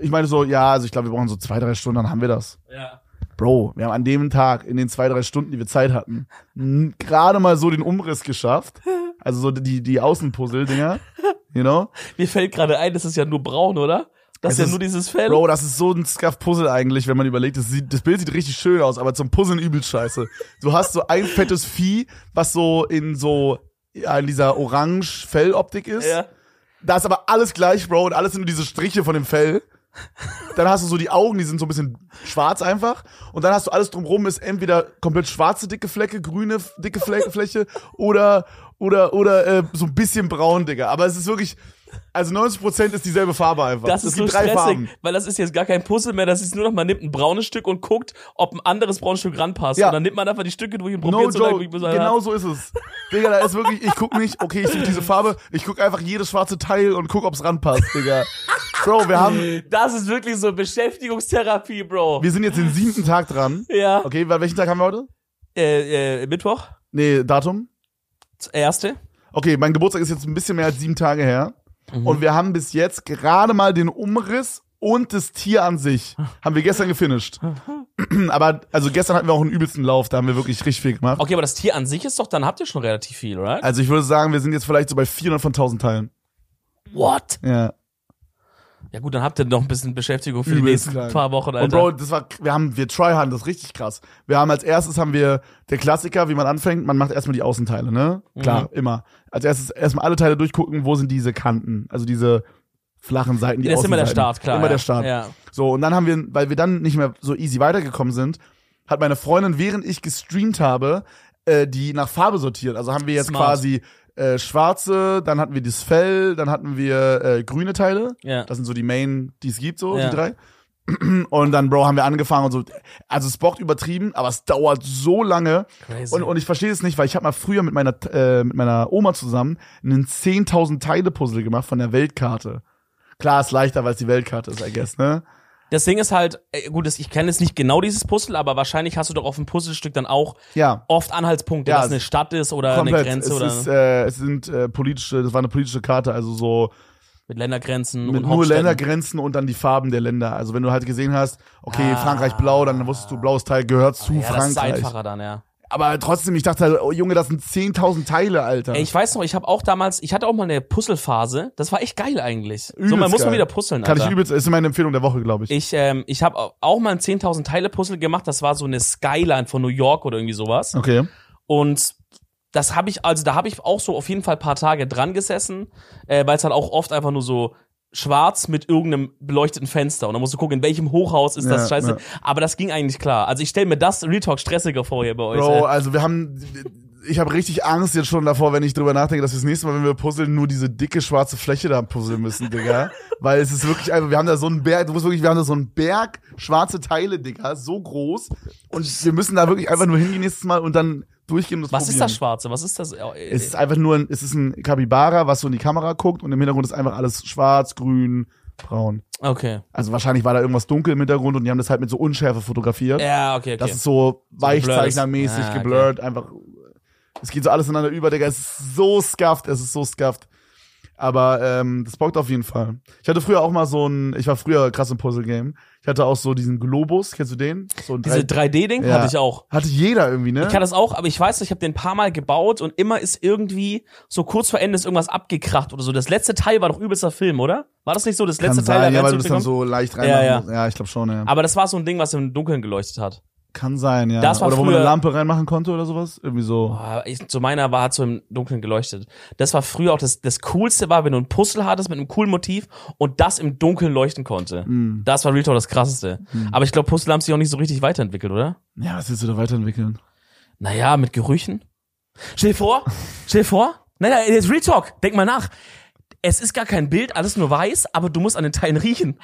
ich meine so, ja, also ich glaube, wir brauchen so zwei, drei Stunden, dann haben wir das. Ja. Bro, wir haben an dem Tag, in den zwei, drei Stunden, die wir Zeit hatten, gerade mal so den Umriss geschafft. Also so die, die Außenpuzzle-Dinger, you know? Mir fällt gerade ein, das ist ja nur braun, oder? Das Es ist ja ist- nur dieses Fell. Bro, das ist so ein Scuff-Puzzle eigentlich, wenn man überlegt. Das, sieht, das Bild sieht richtig schön aus, aber zum Puzzeln übelst scheiße. Du hast so ein fettes Vieh, was so in so, ja, in dieser orange-Felloptik ist. ja. Da ist aber alles gleich, Bro, und alles sind nur diese Striche von dem Fell. Dann hast du so die Augen, die sind so ein bisschen schwarz einfach. Und dann hast du alles drumrum, ist entweder komplett schwarze dicke Flecke, grüne dicke Fle Fläche oder, oder, oder äh, so ein bisschen braun, Digga. Aber es ist wirklich, also 90% ist dieselbe Farbe einfach. Das ist so drei stressig, Farben. weil das ist jetzt gar kein Puzzle mehr, das ist nur noch, man nimmt ein braunes Stück und guckt, ob ein anderes braunes Stück ranpasst. Ja. Und dann nimmt man einfach die Stücke durch und No probiert man genau so ist es. Digga, da ist wirklich, ich guck nicht, okay, ich suche diese Farbe, ich guck einfach jedes schwarze Teil und guck, ob's ranpasst, Digga. Bro, wir haben, Das ist wirklich so Beschäftigungstherapie, Bro. wir sind jetzt den siebten Tag dran. ja. Okay, welchen Tag haben wir heute? Äh, äh, Mittwoch, Nee, Datum? erste. Okay, mein Geburtstag ist jetzt ein bisschen mehr als sieben Tage her. Mhm. Und wir haben bis jetzt gerade mal den Umriss und das Tier an sich. Haben wir gestern gefinisht. aber, also gestern hatten wir auch einen übelsten Lauf, da haben wir wirklich richtig viel gemacht. Okay, aber das Tier an sich ist doch, dann habt ihr schon relativ viel, right? Also ich würde sagen, wir sind jetzt vielleicht so bei 400 von 1000 Teilen. What? Ja. Ja gut, dann habt ihr noch ein bisschen Beschäftigung für die Übelst nächsten krank. paar Wochen, Und Alter. Bro, das war, wir haben, wir tryharden das richtig krass. Wir haben als erstes haben wir der Klassiker, wie man anfängt, man macht erstmal die Außenteile, ne? Klar, Mhm. immer. Als erstes erstmal alle Teile durchgucken, wo sind diese Kanten, also diese flachen Seiten, die das ist immer der. Start, klar. Immer ja. der Start. Ja. So, und dann haben wir, weil wir dann nicht mehr so easy weitergekommen sind, hat meine Freundin, während ich gestreamt habe, äh, die nach Farbe sortiert. Also haben wir jetzt Smart. quasi äh, schwarze, dann hatten wir das Fell, dann hatten wir äh, grüne Teile. Ja. Das sind so die Main, die es gibt, so, Ja. die drei. Und dann, Bro, haben wir angefangen und so. Also es bockt übertrieben, aber es dauert so lange. Crazy. Und, und ich verstehe es nicht, weil ich habe mal früher mit meiner, äh, mit meiner Oma zusammen einen 10.000 Teile-Puzzle gemacht von der Weltkarte. Klar, ist leichter, weil es die Weltkarte ist, I guess, ne? Das Ding ist halt, äh, gut, ich kenne jetzt nicht genau dieses Puzzle, aber wahrscheinlich hast du doch auf dem Puzzlestück dann auch Ja. oft Anhaltspunkte, Ja, dass es eine Stadt ist oder Komplett. eine Grenze es oder. Ist, äh, es sind äh, politische, das war eine politische Karte, also so Mit Ländergrenzen mit und nur. Ländergrenzen und dann die Farben der Länder. Also wenn du halt gesehen hast, okay, Ah. Frankreich blau, dann wusstest du, blaues Teil gehört zu ja, das ist Frankreich. einfacher dann, ja. Aber trotzdem, ich dachte halt, oh Junge, das sind 10.000 Teile, Alter. Ey, ich weiß noch, ich habe auch damals, ich hatte auch mal eine Puzzlephase. Das war echt geil eigentlich. so, Übelst man muss geil. mal wieder puzzeln, Kann Alter. ich übelst, ist meine Empfehlung der Woche, glaube ich. Ich, ähm, ich habe auch mal ein 10.000 Teile Puzzle gemacht. Das war so eine Skyline von New York oder irgendwie sowas. Okay. Und das habe ich, also da habe ich auch so auf jeden Fall paar Tage dran gesessen, äh, weil es halt auch oft einfach nur so schwarz mit irgendeinem beleuchteten Fenster und dann musst du gucken, in welchem Hochhaus ist das Ja, scheiße. ja. Aber das ging eigentlich klar. Also ich stelle mir das Real Talk stressiger vor hier bei euch. Bro, ey. also wir haben, ich habe richtig Angst jetzt schon davor, wenn ich drüber nachdenke, dass wir das nächste Mal, wenn wir puzzeln, nur diese dicke schwarze Fläche da puzzeln müssen, Digga. Weil es ist wirklich einfach, wir haben da so einen Berg, du musst wirklich, wir haben da so einen Berg schwarze Teile, Digga, so groß. Und wir müssen da wirklich einfach nur hingehen nächstes Mal und dann durchgehen und das Was ist probieren. das Schwarze? Was ist das? Äh, Es ist einfach nur ein, es ist ein Capybara, was so in die Kamera guckt und im Hintergrund ist einfach alles schwarz, grün, braun. okay. Also wahrscheinlich war da irgendwas dunkel im Hintergrund und die haben das halt mit so Unschärfe fotografiert. Ja, okay, okay. Das ist so geblurrt weichzeichnermäßig ist. Ah, okay. geblurrt, einfach. Es geht so alles ineinander über, Digga. Es ist so scuffed, es ist so scuffed. Aber ähm, das bockt auf jeden Fall. Ich hatte früher auch mal so ein, ich war früher krass im Puzzle-Game. Ich hatte auch so diesen Globus, kennst du den? So ein Diese drei- 3D-Ding Ja. hatte ich auch. hatte jeder irgendwie, ne? Ich kann das auch, aber ich weiß, ich habe den ein paar Mal gebaut und immer ist irgendwie so kurz vor Ende ist irgendwas abgekracht oder so. Das letzte Teil war doch übelster Film, oder? War das nicht so das kann letzte sein, Teil ja, der weil du das dann so leicht Ja, reinmachen ja. musst. Ja, ich glaube schon, ja. Aber das war so ein Ding, was im Dunkeln geleuchtet hat. Kann sein, ja. Das war oder wo man früher- eine Lampe reinmachen konnte oder sowas. Irgendwie so. Boah, ich, so meiner war hat so im Dunkeln geleuchtet. Das war früher auch das, das Coolste war, wenn du ein Puzzle hattest mit einem coolen Motiv und das im Dunkeln leuchten konnte. Mm. Das war Real Talk das krasseste. Aber ich glaube, Puzzle haben sich auch nicht so richtig weiterentwickelt, oder? Ja, was willst du da weiterentwickeln? Naja, mit Gerüchen. Stell dir vor, stell dir vor, nein, nein, jetzt Real Talk, denk mal nach. Es ist gar kein Bild, alles nur weiß, aber du musst an den Teilen riechen.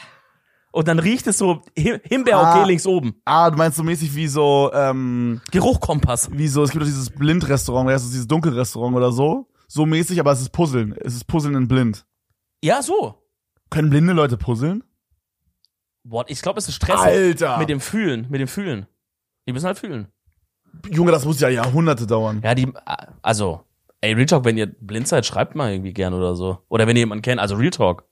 Und dann riecht es so Him Himbeer, okay, Ah. links oben. Ah, du meinst so mäßig wie so, ähm, Geruchkompass. wie so, es gibt doch dieses Blindrestaurant, oder ist es dieses Dunkelrestaurant oder so? So mäßig, aber es ist Puzzeln. Es ist Puzzeln in blind. Ja, so. Können blinde Leute puzzeln? What? Ich glaube, es ist Stress Alter! mit dem Fühlen, mit dem Fühlen. Die müssen halt fühlen. Junge, das muss ja Jahrhunderte dauern. Ja, die, also, ey, Real Talk, wenn ihr blind seid, schreibt mal irgendwie gern oder so. Oder wenn ihr jemanden kennt, also Real Talk.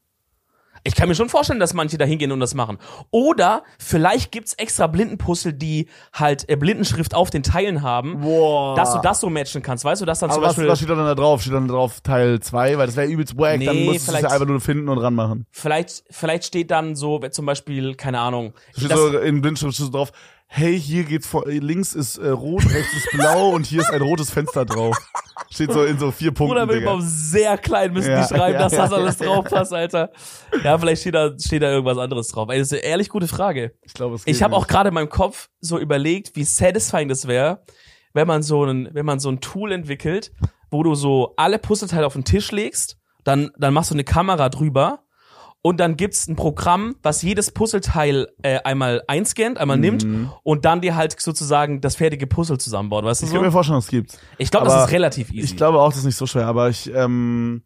Ich kann mir schon vorstellen, dass manche da hingehen und das machen. Oder vielleicht gibt's extra Blindenpuzzle, die halt äh, Blindenschrift auf den Teilen haben, Boah. dass du das so matchen kannst. Weißt du, dass dann zum aber was, Beispiel, was steht dann da drauf? Steht dann da drauf Teil 2? Weil das wäre übelst wack. dann Nee, musst du es ja einfach nur finden und ranmachen. vielleicht, vielleicht steht dann so, zum Beispiel, keine Ahnung. Steht so in Blindschrift steht so drauf, hey, hier geht's vor, links ist äh, rot, rechts ist blau und hier ist ein rotes Fenster drauf. Steht so in so vier Punkten, Oder Digga. auf sehr klein müssen Ja, die schreiben, ja, dass das ja, alles ja, drauf passt, Alter. Ja, vielleicht steht da, steht da irgendwas anderes drauf. Ey, das ist eine ehrlich gute Frage. Ich glaube, es geht Ich habe auch gerade in meinem Kopf so überlegt, wie satisfying das wäre, wenn man so ein, wenn man so ein Tool entwickelt, wo du so alle Puzzleteile auf den Tisch legst, dann, dann machst du eine Kamera drüber und dann gibt's ein Programm, was jedes Puzzleteil äh, einmal einscannt, einmal nimmt und dann dir halt sozusagen das fertige Puzzle zusammenbaut, weißt du Ich kann mir so? vorstellen, es gibt's. Ich glaube, das ist relativ easy. Ich glaube auch, das ist nicht so schwer, aber ich, ähm,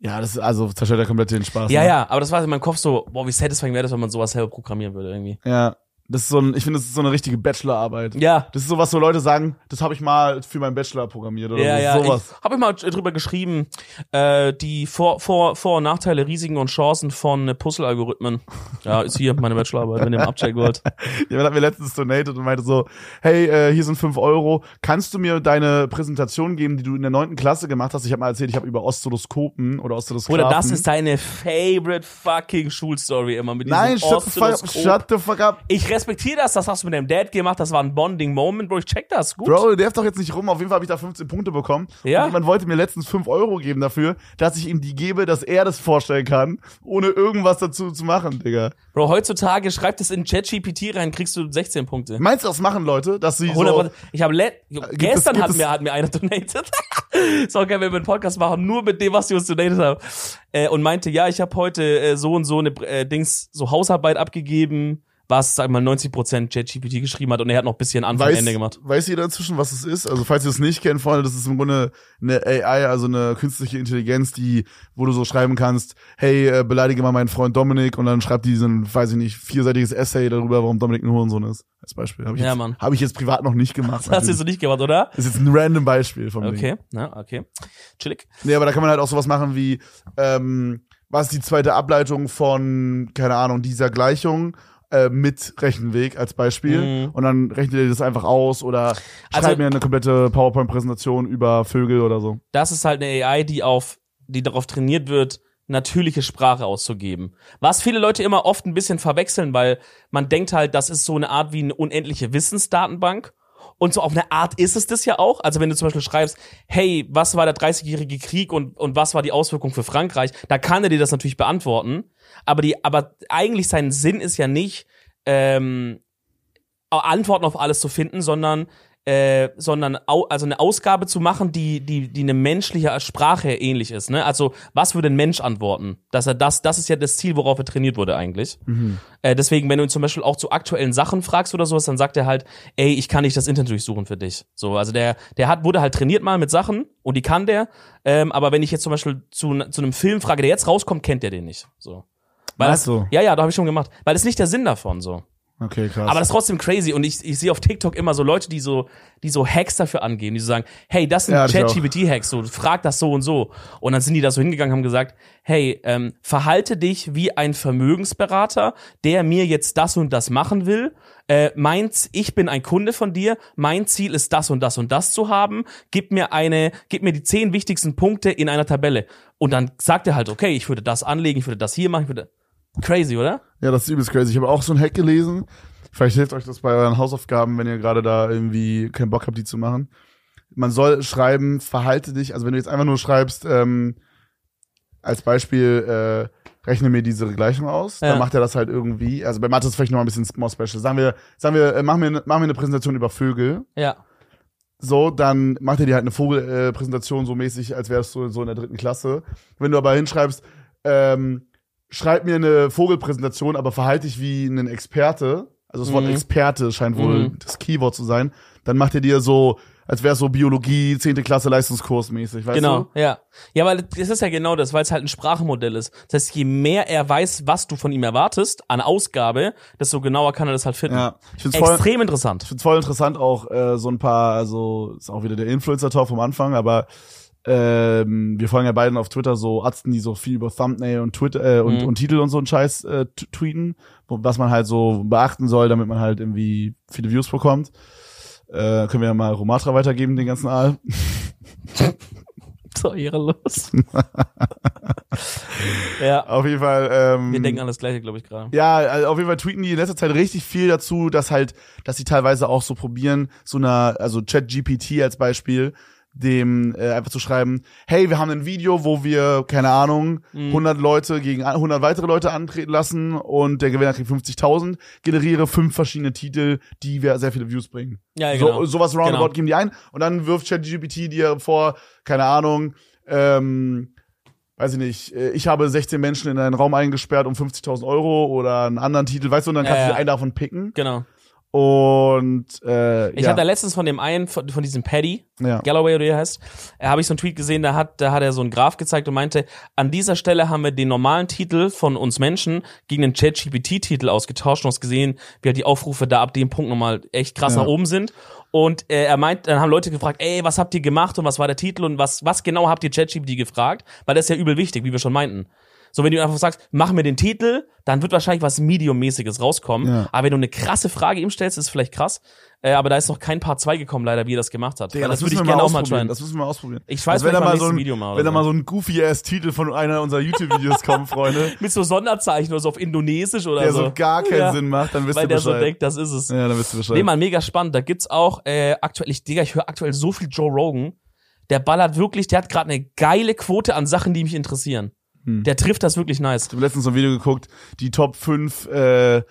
ja, das ist, also zerstört ja komplett den Spaß. ja, ne? ja, aber das war in meinem Kopf so, boah, wie satisfying wäre das, wenn man sowas selber programmieren würde irgendwie. Ja, das ist so ein, ich finde, das ist so eine richtige Bachelorarbeit. Ja, Das ist so, was so Leute sagen, das habe ich mal für meinen Bachelor programmiert oder Ja, so, ja, sowas. ich habe ich mal drüber geschrieben, äh, die Vor-, Vor-, Vor und Nachteile, Risiken und Chancen von äh, Puzzle-Algorithmen. Ja, ist hier meine Bachelorarbeit, wenn ihr mal abchecken wollt. Jemand hat mir letztens donated und meinte so, hey, äh, hier sind fünf Euro, kannst du mir deine Präsentation geben, die du in der neunten Klasse gemacht hast? Ich habe mal erzählt, ich habe über Oszilloskopen oder Oszilloskopen. Oder das ist deine favorite fucking Schulstory immer mit diesem Nein, shut the, fuck, shut the fuck up. Ich respektiere das, das hast du mit deinem Dad gemacht, das war ein Bonding-Moment, Bro, ich check das, gut. Bro, der darf doch jetzt nicht rum. Auf jeden Fall habe ich da 15 Punkte bekommen. Ja? Und jemand wollte mir letztens 5 Euro geben dafür, dass ich ihm die gebe, dass er das vorstellen kann, ohne irgendwas dazu zu machen, Digga. Bro, heutzutage schreibt es in ChatGPT rein, kriegst du 16 Punkte. Meinst du, das machen Leute, dass sie 100 so... Ich habe gestern gibt hat es- mir hat mir einer donated. ist auch geil, wenn wir einen Podcast machen, nur mit dem, was die uns donated haben. Äh, und meinte, ja, ich habe heute äh, so und so eine äh, Dings so Hausarbeit abgegeben, was sag mal 90% ChatGPT geschrieben hat und er hat noch ein bisschen Anfang Weiß, Ende gemacht. weiß jeder inzwischen, was es ist? Also, falls ihr es nicht kennt, Freunde, das ist im Grunde eine AI, also eine künstliche Intelligenz, die, wo du so schreiben kannst, hey, äh, beleidige mal meinen Freund Dominik und dann schreibt die so ein, weiß ich nicht, vierseitiges Essay darüber, warum Dominik ein Hurensohn ist. Als Beispiel. Habe ich, Ja, jetzt- Mann. hab ich jetzt privat noch nicht gemacht. Das hast du so nicht gemacht, oder? Das ist jetzt ein random Beispiel vom Ding. Okay, na, okay. Chillig. Nee, aber da kann man halt auch sowas machen wie, ähm, was ist die zweite Ableitung von, keine Ahnung, dieser Gleichung äh, mit Rechenweg als Beispiel. Mhm. Und dann rechnet ihr das einfach aus oder schreibt Also- mir eine komplette PowerPoint-Präsentation über Vögel oder so. Das ist halt eine AI, die auf, die darauf trainiert wird, natürliche Sprache auszugeben. Was viele Leute immer oft ein bisschen verwechseln, weil man denkt halt, das ist so eine Art wie eine unendliche Wissensdatenbank. Und so auf eine Art ist es das ja auch. Also wenn du zum Beispiel schreibst, hey, was war der 30-jährige Krieg und, und was war die Auswirkung für Frankreich, da kann er dir das natürlich beantworten. Aber die, aber eigentlich sein Sinn ist ja nicht, ähm, Antworten auf alles zu finden, sondern äh, sondern au also eine Ausgabe zu machen, die die die eine menschliche Sprache ähnlich ist. Ne? Also was würde ein Mensch antworten? Dass er das das ist ja das Ziel, worauf er trainiert wurde eigentlich. Äh, deswegen, wenn du ihn zum Beispiel auch zu aktuellen Sachen fragst oder sowas, dann sagt er halt, ey, ich kann nicht das Internet durchsuchen für dich. So, also der der hat wurde halt trainiert mal mit Sachen und die kann der. Ähm, aber wenn ich jetzt zum Beispiel zu zu einem Film frage, der jetzt rauskommt, kennt der den nicht. So. Weil Ach das, so. Ja, ja, da habe ich schon gemacht. Weil das ist nicht der Sinn davon so. Okay, krass. Aber das ist trotzdem crazy und ich, ich sehe auf TikTok immer so Leute, die so, die so Hacks dafür angeben, die so sagen, hey, das sind Ja. ChatGPT-Hacks, so frag das so und so. Und dann sind die da so hingegangen, haben gesagt, hey, ähm, verhalte dich wie ein Vermögensberater, der mir jetzt das und das machen will. Äh, meins, ich bin ein Kunde von dir, mein Ziel ist das und das und das zu haben. Gib mir eine, gib mir die zehn wichtigsten Punkte in einer Tabelle. Und dann sagt er halt, okay, ich würde das anlegen, ich würde das hier machen, ich würde. Crazy, oder? Ja, das ist übelst crazy. Ich habe auch so einen Hack gelesen. Vielleicht hilft euch das bei euren Hausaufgaben, wenn ihr gerade da irgendwie keinen Bock habt, die zu machen. Man soll schreiben, verhalte dich, also wenn du jetzt einfach nur schreibst, ähm, als Beispiel, äh, rechne mir diese Gleichung aus, Ja. dann macht er das halt irgendwie. Also bei Mathe ist es vielleicht noch ein bisschen more special. Sagen wir, sagen wir, äh, machen wir, ne- machen wir eine Präsentation über Vögel. Ja. So, dann macht er dir halt eine Vogelpräsentation äh, so mäßig, als wärst du so in der dritten Klasse. Wenn du aber hinschreibst, ähm, schreib mir eine Vogelpräsentation, aber verhalte dich wie ein Experte, also das Wort Mhm. Experte scheint wohl Mhm. das Keyword zu sein, dann macht er dir so, als wäre so Biologie, 10. Klasse Leistungskurs mäßig, weißt Genau, du? ja. Ja, weil das ist ja genau das, weil es halt ein Sprachmodell ist. Das heißt, je mehr er weiß, was du von ihm erwartest an Ausgabe, desto genauer kann er das halt finden. Ja, ich find's voll, Extrem interessant. ich find's voll interessant auch äh, so ein paar, also ist auch wieder der Influencer-Talk vom Anfang, aber ähm, wir folgen ja beiden auf Twitter so Arzten, die so viel über Thumbnail und Twitter äh, und, Mhm. und Titel und so einen Scheiß äh, tweeten, was man halt so beachten soll, damit man halt irgendwie viele Views bekommt. Äh, können wir ja mal Romatra weitergeben, den ganzen Aal. So ehrenlos. ja, Auf jeden Fall. Ähm, wir denken an das Gleiche, glaube ich, gerade. Ja, also auf jeden Fall tweeten die in letzter Zeit richtig viel dazu, dass halt, dass sie teilweise auch so probieren, so einer, also ChatGPT als Beispiel, dem äh, einfach zu schreiben, hey, wir haben ein Video, wo wir, keine Ahnung, Mhm. 100 Leute gegen a- 100 weitere Leute antreten lassen und der Gewinner kriegt 50.000, generiere fünf verschiedene Titel, die wir sehr viele Views bringen. Ja, genau. So, sowas roundabout Genau. geben die ein und dann wirft ChatGPT dir vor, keine Ahnung, ähm, weiß ich nicht, äh, ich habe 16 Menschen in einen Raum eingesperrt um 50.000 Euro oder einen anderen Titel, weißt du, und dann Ja, kannst du ja. dir einen davon picken. Genau. Und äh, Ich ja, hatte letztens von dem einen, von, von diesem Paddy, ja. Galloway oder wie er heißt, äh, habe ich so einen Tweet gesehen, da hat, da hat er so einen Graph gezeigt und meinte, an dieser Stelle haben wir den normalen Titel von uns Menschen gegen den ChatGPT-Titel ausgetauscht und hast gesehen, wie halt die Aufrufe da ab dem Punkt nochmal echt krass Ja. nach oben sind. Und äh, er meint, dann haben Leute gefragt, ey, was habt ihr gemacht und was war der Titel und was, was genau habt ihr ChatGPT gefragt? Weil das ist ja übel wichtig, wie wir schon meinten. So, wenn du einfach sagst, mach mir den Titel, dann wird wahrscheinlich was Medium-mäßiges rauskommen. Ja. Aber wenn du eine krasse Frage ihm stellst, ist vielleicht krass. Äh, aber da ist noch kein Part 2 gekommen, leider, wie er das gemacht hat. Digga, Weil das würde ich gerne auch mal ausprobieren. tryen. Das müssen wir mal ausprobieren. Ich weiß Also wenn da mal so ein, Video mal wenn da so. mal so ein goofy ass Titel von einer unserer YouTube-Videos kommt, Freunde, Mit so Sonderzeichen oder so auf Indonesisch oder der so. so gar keinen Ja, Sinn macht, dann wisst Weil der Bescheid. so denkt, das ist es. ja, dann wisst ihr Bescheid. Nee, man, mega spannend. Da gibt's auch äh, aktuell, ich, Digga, ich höre aktuell so viel Joe Rogan. Der ballert wirklich, der hat gerade eine geile Quote an Sachen, die mich interessieren. Hm. Der trifft das wirklich nice. Ich habe letztens so ein Video geguckt, die Top 5 äh,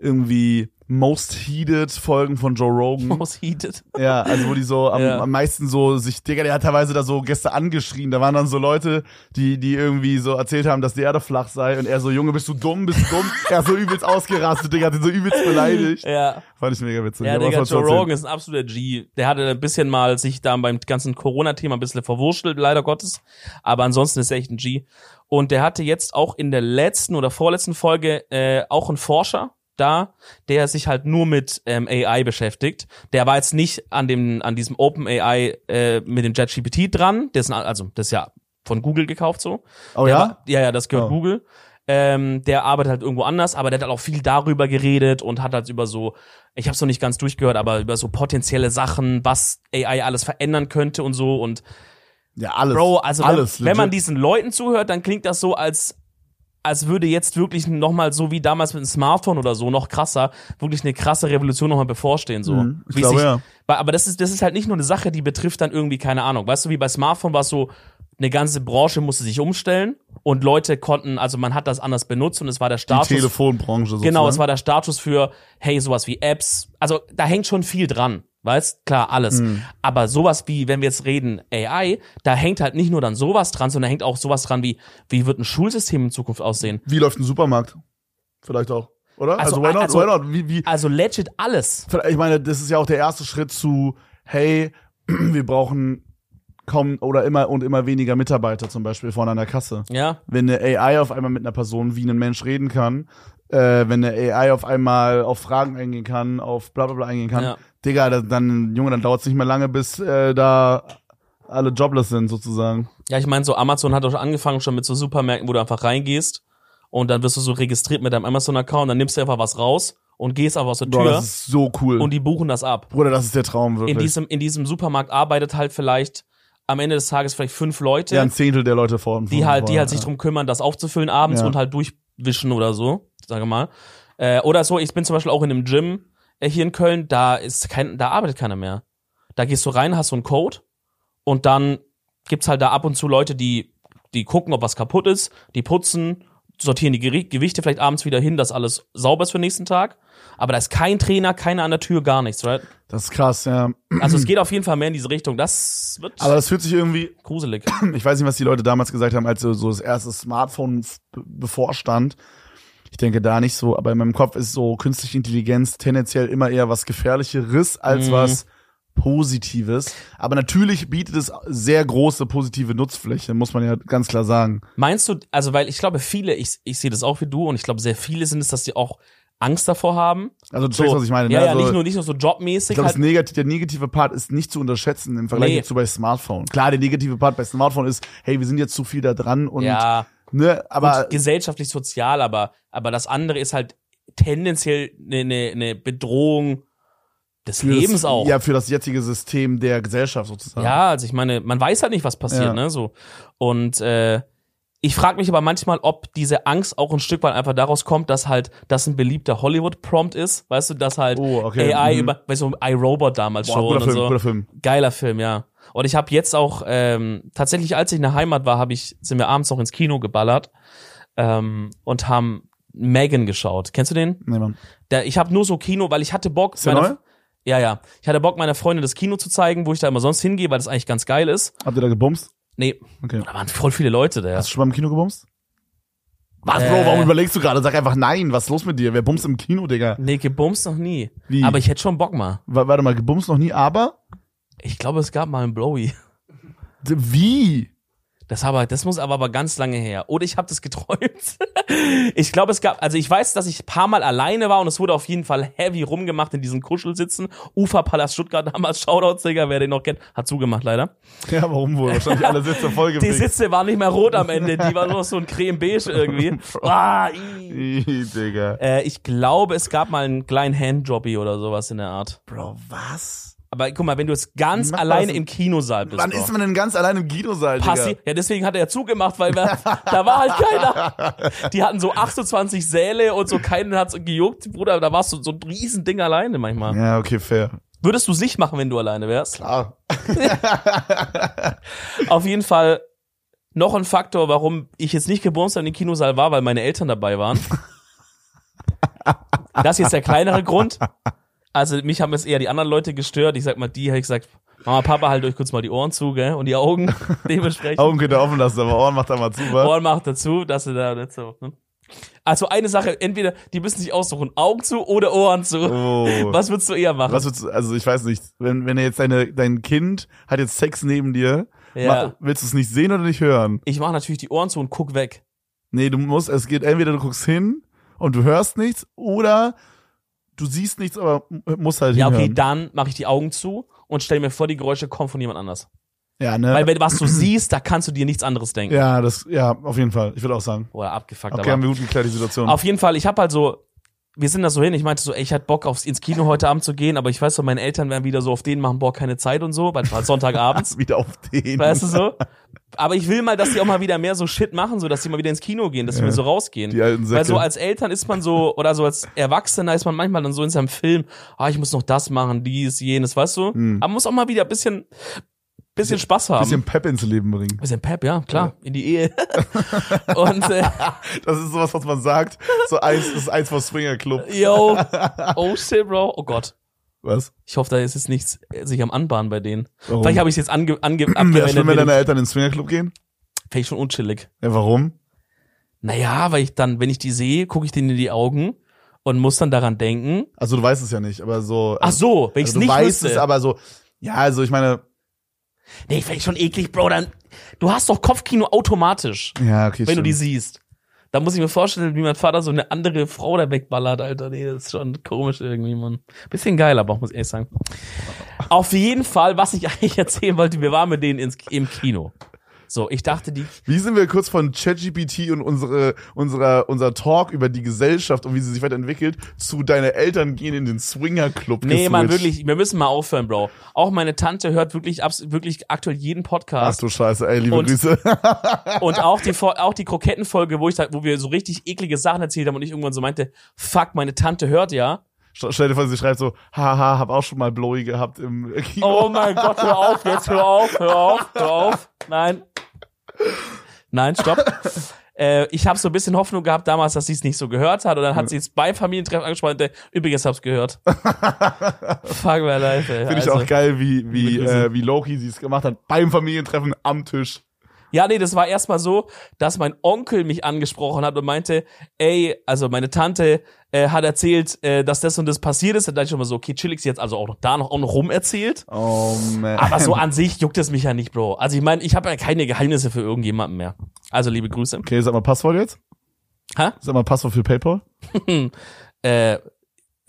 irgendwie most heated Folgen von Joe Rogan. Most heated. Ja, also wo die so am, Ja. am meisten so sich, Digga, der hat teilweise da so Gäste angeschrien. Da waren dann so Leute, die, die irgendwie so erzählt haben, dass die Erde flach sei und er so, Junge, bist du dumm, bist du dumm? er so übelst ausgerastet, Digga, hat ihn so übelst beleidigt. Ja. Fand ich mega witzig. Ja, Aber Digga, Joe? Rogan ist ein absoluter G. Der hatte ein bisschen mal sich da beim ganzen Corona-Thema ein bisschen verwurschtelt, leider Gottes. Aber ansonsten ist er echt ein G. Und der hatte jetzt auch in der letzten oder vorletzten Folge äh, auch einen Forscher da, der sich halt nur mit ähm, AI beschäftigt. Der war jetzt nicht an dem an diesem Open AI äh, mit dem ChatGPT dran. Das ist, also das ist ja von Google gekauft so. Oh Der ja? war- ja, ja, das gehört Oh. Google. Ähm, der arbeitet halt irgendwo anders, aber der hat halt auch viel darüber geredet und hat halt über so, ich habe es noch nicht ganz durchgehört, aber über so potenzielle Sachen, was AI alles verändern könnte und so und Ja, alles. Bro, also alles. wenn, wenn man diesen Leuten zuhört, dann klingt das so, als als würde jetzt wirklich nochmal so wie damals mit dem Smartphone oder so noch krasser, wirklich eine krasse Revolution nochmal bevorstehen so. Mhm, ich Wie glaube, sich- ja. Aber das ist das ist halt nicht nur eine Sache, die betrifft dann irgendwie keine Ahnung. Weißt du, wie bei Smartphone war es so eine ganze Branche musste sich umstellen und Leute konnten, also man hat das anders benutzt und es war der die Status Telefonbranche sozusagen. Genau, es war der Status für, hey, sowas wie Apps. Also da hängt schon viel dran. Weißt, klar, alles. Mhm. Aber sowas wie, wenn wir jetzt reden, AI, da hängt halt nicht nur dann sowas dran, sondern hängt auch sowas dran wie, wie wird ein Schulsystem in Zukunft aussehen? Wie läuft ein Supermarkt? Vielleicht auch. Oder? Also, Also, why not? also- why not? Wie, wie, Also legit alles. ich meine, das ist ja auch der erste Schritt zu, hey, wir brauchen kaum oder immer und immer weniger Mitarbeiter zum Beispiel vorne an der Kasse. Ja. Wenn eine AI auf einmal mit einer Person wie ein Mensch reden kann, äh, wenn eine AI auf einmal auf Fragen eingehen kann, auf bla bla bla eingehen kann, Ja. Digga, dann, Junge, dann dauert es nicht mehr lange, bis äh, da alle jobless sind sozusagen. Ja, ich meine, so Amazon hat doch angefangen schon mit so Supermärkten, wo du einfach reingehst und dann wirst du so registriert mit deinem Amazon-Account, dann nimmst du einfach was raus und gehst einfach aus der Bro, Tür das ist so cool. und die buchen das ab. Bruder, das ist der Traum wirklich. In diesem, in diesem Supermarkt arbeitet halt vielleicht am Ende des Tages vielleicht fünf Leute. ja, ein Zehntel der Leute vor die halt, die halt sich drum kümmern, das aufzufüllen abends Ja. und halt durchwischen oder so, sage mal. Äh, oder so, ich bin zum Beispiel auch in einem Gym äh, hier in Köln, da ist kein, da arbeitet keiner mehr. Da gehst du rein, hast so einen Code und dann gibt's halt da ab und zu Leute, die, die gucken, ob was kaputt ist, die putzen, sortieren die Gewichte vielleicht abends wieder hin, dass alles sauber ist für den nächsten Tag. Aber da ist kein Trainer, keiner an der Tür, gar nichts, right? Das ist krass, ja. Also es geht auf jeden Fall mehr in diese Richtung. Das wird Aber das fühlt sich irgendwie, gruselig. ich weiß nicht, was die Leute damals gesagt haben, als so das erste Smartphone bevorstand. Ich denke da nicht so, aber in meinem Kopf ist so künstliche Intelligenz tendenziell immer eher was Gefährlicheres als Mhm. was Positives. Aber natürlich bietet es sehr große positive Nutzfläche, muss man ja ganz klar sagen. Meinst du, also weil ich glaube, viele, ich, ich sehe das auch wie du und ich glaube, sehr viele sind es, dass die auch Angst davor haben. Also du checkst, was ich meine. Ja, ne? ja, also, nicht nur, nicht nur so ich jobmäßig. glaube, Halt, das negativ, der negative Part ist nicht zu unterschätzen im Vergleich Nee. zu bei Smartphone. Klar, der negative Part bei Smartphone ist, hey, wir sind jetzt zu viel da dran und ja, ne, aber gut, gesellschaftlich, sozial, aber, aber das andere ist halt tendenziell eine, eine, eine Bedrohung des Lebens das, auch. Ja, für das jetzige System der Gesellschaft sozusagen. Ja, also ich meine, man weiß halt nicht, was passiert, Ja. ne? So. Und äh, ich frage mich aber manchmal, ob diese Angst auch ein Stück weit einfach daraus kommt, dass halt das ein beliebter Hollywood-Prompt ist, weißt du, dass halt Oh, okay. AI Mhm. über, weißt du, iRobot damals Boah, schon guter Film, so. guter Film. Geiler Film, ja. Und ich habe jetzt auch ähm, tatsächlich, als ich in der Heimat war, habe ich sind wir abends noch ins Kino geballert ähm, und haben Megan geschaut. Kennst du den? Nee, Mann. Der, ich habe nur so Kino, weil ich hatte Bock. Ist der neu? Ja, ja. Ich hatte Bock, meiner Freundin das Kino zu zeigen, wo ich da immer sonst hingehe, weil das eigentlich ganz geil ist. Habt ihr da gebumst? Nee, Okay. da waren voll viele Leute da. Hast du schon mal im Kino gebumst? Was, Äh. Bro, warum überlegst du gerade? Sag einfach nein, was ist los mit dir? Wer bumst im Kino, Digga? Nee, gebumst noch nie. Wie? Aber ich hätte schon Bock mal. W warte mal, gebumst noch nie, aber? Ich glaube, es gab mal einen Blowy. D wie? Das, aber, das muss aber, aber ganz lange her. Oder ich habe das geträumt. ich glaube, es gab, also ich weiß, dass ich ein paar Mal alleine war und es wurde auf jeden Fall heavy rumgemacht in diesen Kuschelsitzen. Uferpalast Stuttgart damals, Shoutouts, Digga, wer den noch kennt, hat zugemacht leider. Ja, warum wohl? Wahrscheinlich alle Sitze voll Die. Sitze waren nicht mehr rot am Ende, die waren nur so ein creme-beige irgendwie. ah. Ih, Digga. äh, ich glaube, es gab mal einen kleinen Handjobby oder sowas in der Art. Bro, was? Aber guck mal, wenn du jetzt ganz man alleine das? im Kinosaal bist. Wann Bro. ist man denn ganz allein im Kinosaal, Passi Digga? ja, deswegen hat er ja zugemacht, weil wir, da war halt keiner. Die hatten so 28 Säle und so keinen hat's gejuckt, Bruder, da warst du so ein riesen Ding alleine manchmal. Ja, okay, fair. Würdest du es nicht machen, wenn du alleine wärst? Ah. Auf jeden Fall noch ein Faktor, warum ich jetzt nicht gebumst in den Kinosaal war, weil meine Eltern dabei waren. Das ist jetzt der kleinere Grund. Also mich haben jetzt eher die anderen Leute gestört. Ich sag mal, die habe ich gesagt, Mama, Papa, halt euch kurz mal die Ohren zu, gell? Und die Augen dementsprechend. Augen könnt ihr offen lassen, aber Ohren macht da mal zu, wa? Ohren macht dazu, dass sie da nicht so. Ne? Also eine Sache, entweder die müssen sich aussuchen, Augen zu oder Ohren zu. Oh. Was würdest du eher machen? Was würdest du, also ich weiß nicht, wenn, wenn jetzt deine, dein Kind hat jetzt Sex neben dir, Ja. ma- willst du es nicht sehen oder nicht hören? Ich mache natürlich die Ohren zu und guck weg. Nee, du musst, es geht entweder du guckst hin und du hörst nichts oder du siehst nichts, aber musst halt Ja, okay, hinhören. dann mache ich die Augen zu und stell mir vor, die Geräusche kommen von jemand anders. Ja, ne? Weil wenn was du siehst, da kannst du dir nichts anderes denken. ja, das, ja, auf jeden Fall. Ich würde auch sagen. Oder abgefuckt. Okay, aber haben wir gut geklärt, die Situation. Auf jeden Fall, ich habe halt so, wir sind da so hin, ich meinte so, ey, ich hatte Bock aufs ins Kino heute Abend zu gehen, aber ich weiß so, meine Eltern werden wieder so auf den machen, boah, keine Zeit und so, weil es war Sonntagabends, wieder auf den. weißt du so? Aber ich will mal, dass die auch mal wieder mehr so Shit machen, so dass die mal wieder ins Kino gehen, dass wir so rausgehen. Die alten Säcke. Weil so als Eltern ist man so, oder so als Erwachsener ist man manchmal dann so in seinem Film, ah, ich muss noch das machen, dies, jenes, weißt du? Aber man muss auch mal wieder ein bisschen, bisschen Spaß haben. Bisschen Pep ins Leben bringen. bisschen Pep, ja, klar, in die Ehe. und, äh, Das ist sowas, was man sagt. So eins, das ist eins vom Swinger Club. yo, oh shit, Bro, oh Gott. Was? Ich hoffe, da ist jetzt nichts sich am Anbahnen bei denen. Warum? Vielleicht habe ich es jetzt ange, ange Wäre abgewendet. schlimm, wenn deine Eltern in den Swinger Club gehen? Fände ich schon unchillig. Ja, warum? Naja, weil ich dann, wenn ich die sehe, gucke ich denen in die Augen und muss dann daran denken. Also du weißt es ja nicht, aber so. Ach so, wenn ich es also, du nicht weißt wüsste. es, aber so. Ja, also ich meine. Nee, fände ich schon eklig, Bro. Dann, du hast doch Kopfkino automatisch, Ja, okay. wenn du die siehst. Da muss ich mir vorstellen, wie mein Vater so eine andere Frau da wegballert, Alter. Nee, das ist schon komisch irgendwie, Mann. Bisschen geil, aber muss ich ehrlich sagen. Auf jeden Fall, was ich eigentlich erzählen wollte, wir waren mit denen ins, im Kino. So, ich dachte, die Wie sind wir kurz von ChatGPT und unsere, unserer, unser Talk über die Gesellschaft und wie sie sich weiterentwickelt zu deine Eltern gehen in den Swinger Club Nee, man, wirklich, wir müssen mal aufhören, Bro. Auch meine Tante hört wirklich, wirklich aktuell jeden Ach Podcast. du Scheiße, ey, liebe Und- Grüße. Und auch die, auch die Krokettenfolge, wo ich wo wir so richtig eklige Sachen erzählt haben und ich irgendwann so meinte, fuck, meine Tante hört ja. St- Stell dir vor, sie schreibt so, haha, hab auch schon mal Blowy gehabt im Kino. Oh mein Gott, hör auf jetzt, hör auf, hör auf, hör auf. Nein. Nein, stopp. Äh, ich habe so ein bisschen Hoffnung gehabt damals, dass sie es nicht so gehört hat. Und dann hat sie es beim Familientreffen angesprochen. und, äh, Übrigens, hab's gehört. Fuck my life, ey. Finde ich Also- auch geil, wie, wie, äh, wie Loki sie es gemacht hat. Beim Familientreffen am Tisch. Ja, nee, das war erstmal so, dass mein Onkel mich angesprochen hat und meinte, ey, also meine Tante äh, hat erzählt, äh, dass das und das passiert ist. Da dachte ich schon mal so, okay, chillig, sie jetzt also auch noch da noch, auch noch rum erzählt. Oh man. Aber so an sich juckt es mich ja nicht, Bro. Also ich meine, ich habe ja keine Geheimnisse für irgendjemanden mehr. Also liebe Grüße. Okay, sag mal Passwort jetzt. Hä? Sag mal Passwort für PayPal. Äh,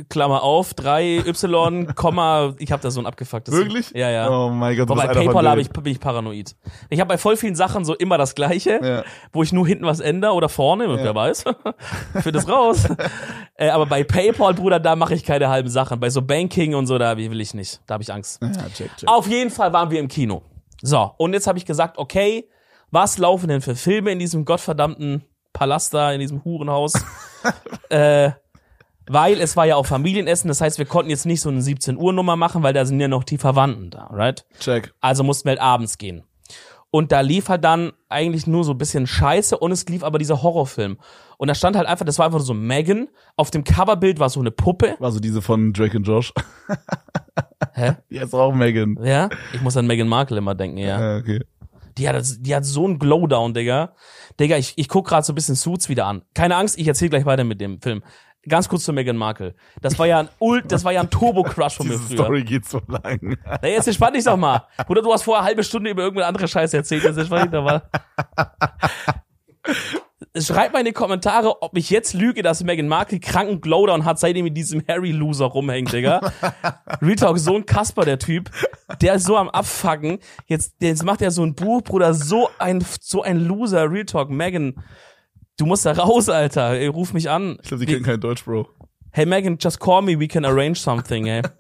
Klammer auf, 3y, Komma, ich habe da so ein abgefucktes. Wirklich? Ja, ja. Oh mein Gott, Wobei PayPal denen. ich, bin ich paranoid. Ich habe bei voll vielen Sachen so immer das Gleiche, Ja. wo ich nur hinten was ändere oder vorne, Ja. wer weiß. Für das raus. äh, aber bei PayPal, Bruder, da mache ich keine halben Sachen. Bei so Banking und so, da will ich nicht. Da habe ich Angst. Ja, check, check. Auf jeden Fall waren wir im Kino. So, und jetzt habe ich gesagt, okay, was laufen denn für Filme in diesem gottverdammten Palast da, in diesem Hurenhaus? äh, weil es war ja auch Familienessen, das heißt, wir konnten jetzt nicht so eine 17 Uhr Nummer machen, weil da sind ja noch die Verwandten da, right? Check. Also mussten wir halt abends gehen. Und da lief halt dann eigentlich nur so ein bisschen Scheiße und es lief aber dieser Horrorfilm. Und da stand halt einfach, das war einfach so Megan. Auf dem Coverbild war so eine Puppe. War so diese von Drake und Josh. Hä? Jetzt auch Megan. Ja? Ich muss an Megan Markle immer denken, ja. Ja, okay. Die hat, die hat so einen Glowdown, Digga. Digga, ich, ich guck gerade so ein bisschen Suits wieder an. Keine Angst, ich erzähle gleich weiter mit dem Film. Ganz kurz zu Meghan Markle. Das war ja ein Ult, das war ja ein Turbo-Crush von mir Diese früher. Story geht so lang. Na, jetzt entspann dich doch mal. Bruder, du hast vorher eine halbe Stunde über irgendeine andere Scheiße erzählt. Jetzt entspann dich doch mal. Schreibt mal in die Kommentare, ob ich jetzt lüge, dass Meghan Markle kranken Glowdown hat, seitdem mit diesem Harry-Loser rumhängt, Digga. Real Talk, so ein Kasper, der Typ. Der ist so am Abfucken. Jetzt, jetzt macht er so ein Buch, Bruder, so ein, so ein Loser. Real Talk, Megan. Du musst da raus, Alter. Ey, ruf mich an. Ich glaube, die kennen kein Deutsch, Bro. Hey Megan, just call me, we can arrange something, ey.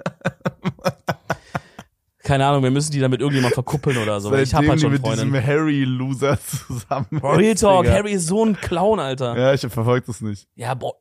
Keine Ahnung, wir müssen die dann mit irgendjemand verkuppeln oder so. Ich hab Seitdem halt die schon mit diesem Freundin. Harry-Loser zusammen. Real Talk, Digga. Harry ist so ein Clown, Alter. Ja, Ja, ich verfolge das nicht. boah.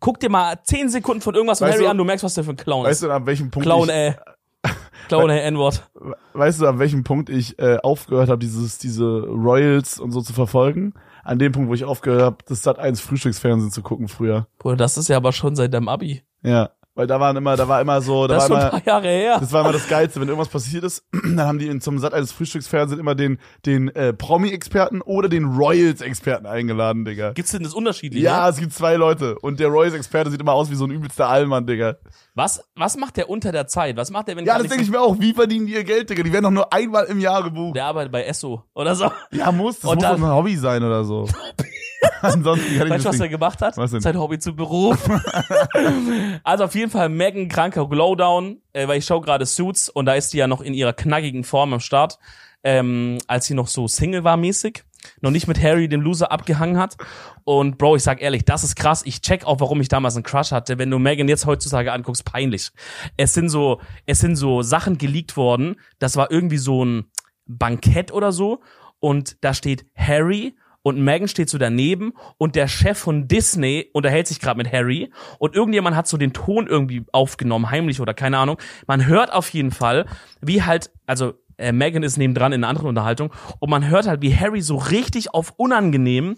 Guck dir mal 10 Sekunden von irgendwas von Weißt Harry du- an, du merkst, was der für ein Clown Weißt ist. du, an welchem Punkt Clown, ich, ey. Clown, ey, N-Wort. weißt du, an welchem Punkt ich äh, aufgehört habe, dieses diese Royals und so zu verfolgen? An dem Punkt, wo ich aufgehört habe, das Sat 1 Frühstücksfernsehen zu gucken früher. Bruder, das ist ja aber schon seit deinem Abi. Ja, weil da waren immer, da war immer so, da Das war schon ein immer, paar Jahre her. das war immer das Geilste, wenn irgendwas passiert ist, dann haben die in, zum Sat 1 Frühstücksfernsehen immer den den äh, Promi-Experten oder den Royals-Experten eingeladen, Digga. Gibt's denn das unterschiedlich? Ja, es gibt zwei Leute und der Royals-Experte sieht immer aus wie so ein übelster Allmann, Digga. Was, was macht der unter der Zeit? Was macht der, wenn Ja, das denke ich mir auch. Wie verdienen die ihr Geld, Digga? Die werden doch nur einmal im Jahr gebucht. Der arbeitet bei Esso oder so. Ja, muss. Das Und muss doch ein Hobby sein oder so. Ansonsten kann ich Weißt du, was er gemacht hat? Was denn? Sein Hobby zu Beruf. also auf jeden Fall Megan kranker Glowdown, äh, weil ich schaue gerade Suits und da ist die ja noch in ihrer knackigen Form am Start. ähm, als sie noch so Single war mäßig, noch nicht mit Harry dem Loser abgehangen hat. Und Bro, ich sag ehrlich, das ist krass. Ich check auch, warum ich damals einen Crush hatte. Wenn du Megan jetzt heutzutage anguckst, peinlich. Es sind so, es sind so Sachen geleakt worden. Das war irgendwie so ein Bankett oder so. Und da steht Harry und Megan steht so daneben und der Chef von Disney unterhält sich gerade mit Harry und irgendjemand hat so den Ton irgendwie aufgenommen, heimlich oder keine Ahnung. Man hört auf jeden Fall, wie halt, also äh, Megan ist nebendran in einer anderen Unterhaltung und man hört halt, wie Harry so richtig auf unangenehm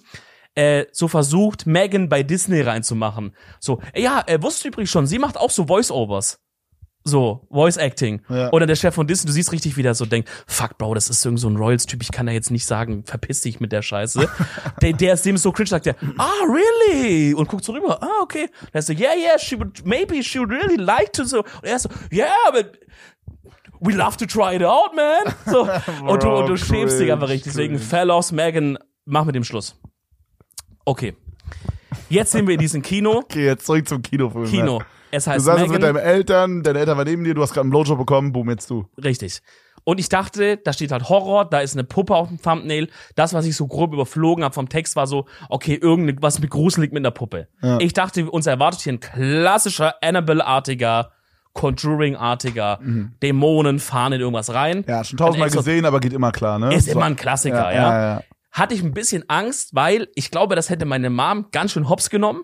äh, so versucht, Megan bei Disney reinzumachen. So, äh, ja, er wusste übrigens schon, sie macht auch so Voice-Overs. So, Voice Acting. Ja. Oder der Chef von Disney, du siehst richtig, wie der so denkt, fuck, Bro, das ist irgend so ein Royals-Typ, ich kann da jetzt nicht sagen, verpiss dich mit der Scheiße. der, der ist dem so cringe, sagt der, ah, really? Und guckt so rüber, ah, okay. Und er so, yeah, yeah, she would, maybe she would really like to so. Und er so, yeah, but we love to try it out, man. So. und du, und du schämst dich einfach richtig. Deswegen. Fellows, Megan, mach mit dem Schluss. Okay. Jetzt sind wir in diesem Kino. Okay, jetzt zurück zum Kinofilm. Kino. Ja. Es Du heißt saßt jetzt mit Megan. deinen Eltern, deine Eltern waren neben dir, du hast gerade einen Blowjob bekommen, boom, jetzt du. Richtig. Und ich dachte, da steht halt Horror, da ist eine Puppe auf dem Thumbnail. Das, was ich so grob überflogen habe vom Text, war so, okay, irgendwas mit gruselig mit einer Puppe. Ja. Ich dachte, uns erwartet hier ein klassischer Annabelle-artiger, Conjuring-artiger, Dämonen fahren in irgendwas rein. Mhm. Ja, schon tausendmal gesehen, aber geht immer klar, ne? Ist So- immer ein Klassiker, ja. ja, ja. Hatte ich ein bisschen Angst, weil ich glaube, das hätte meine Mom ganz schön hops genommen.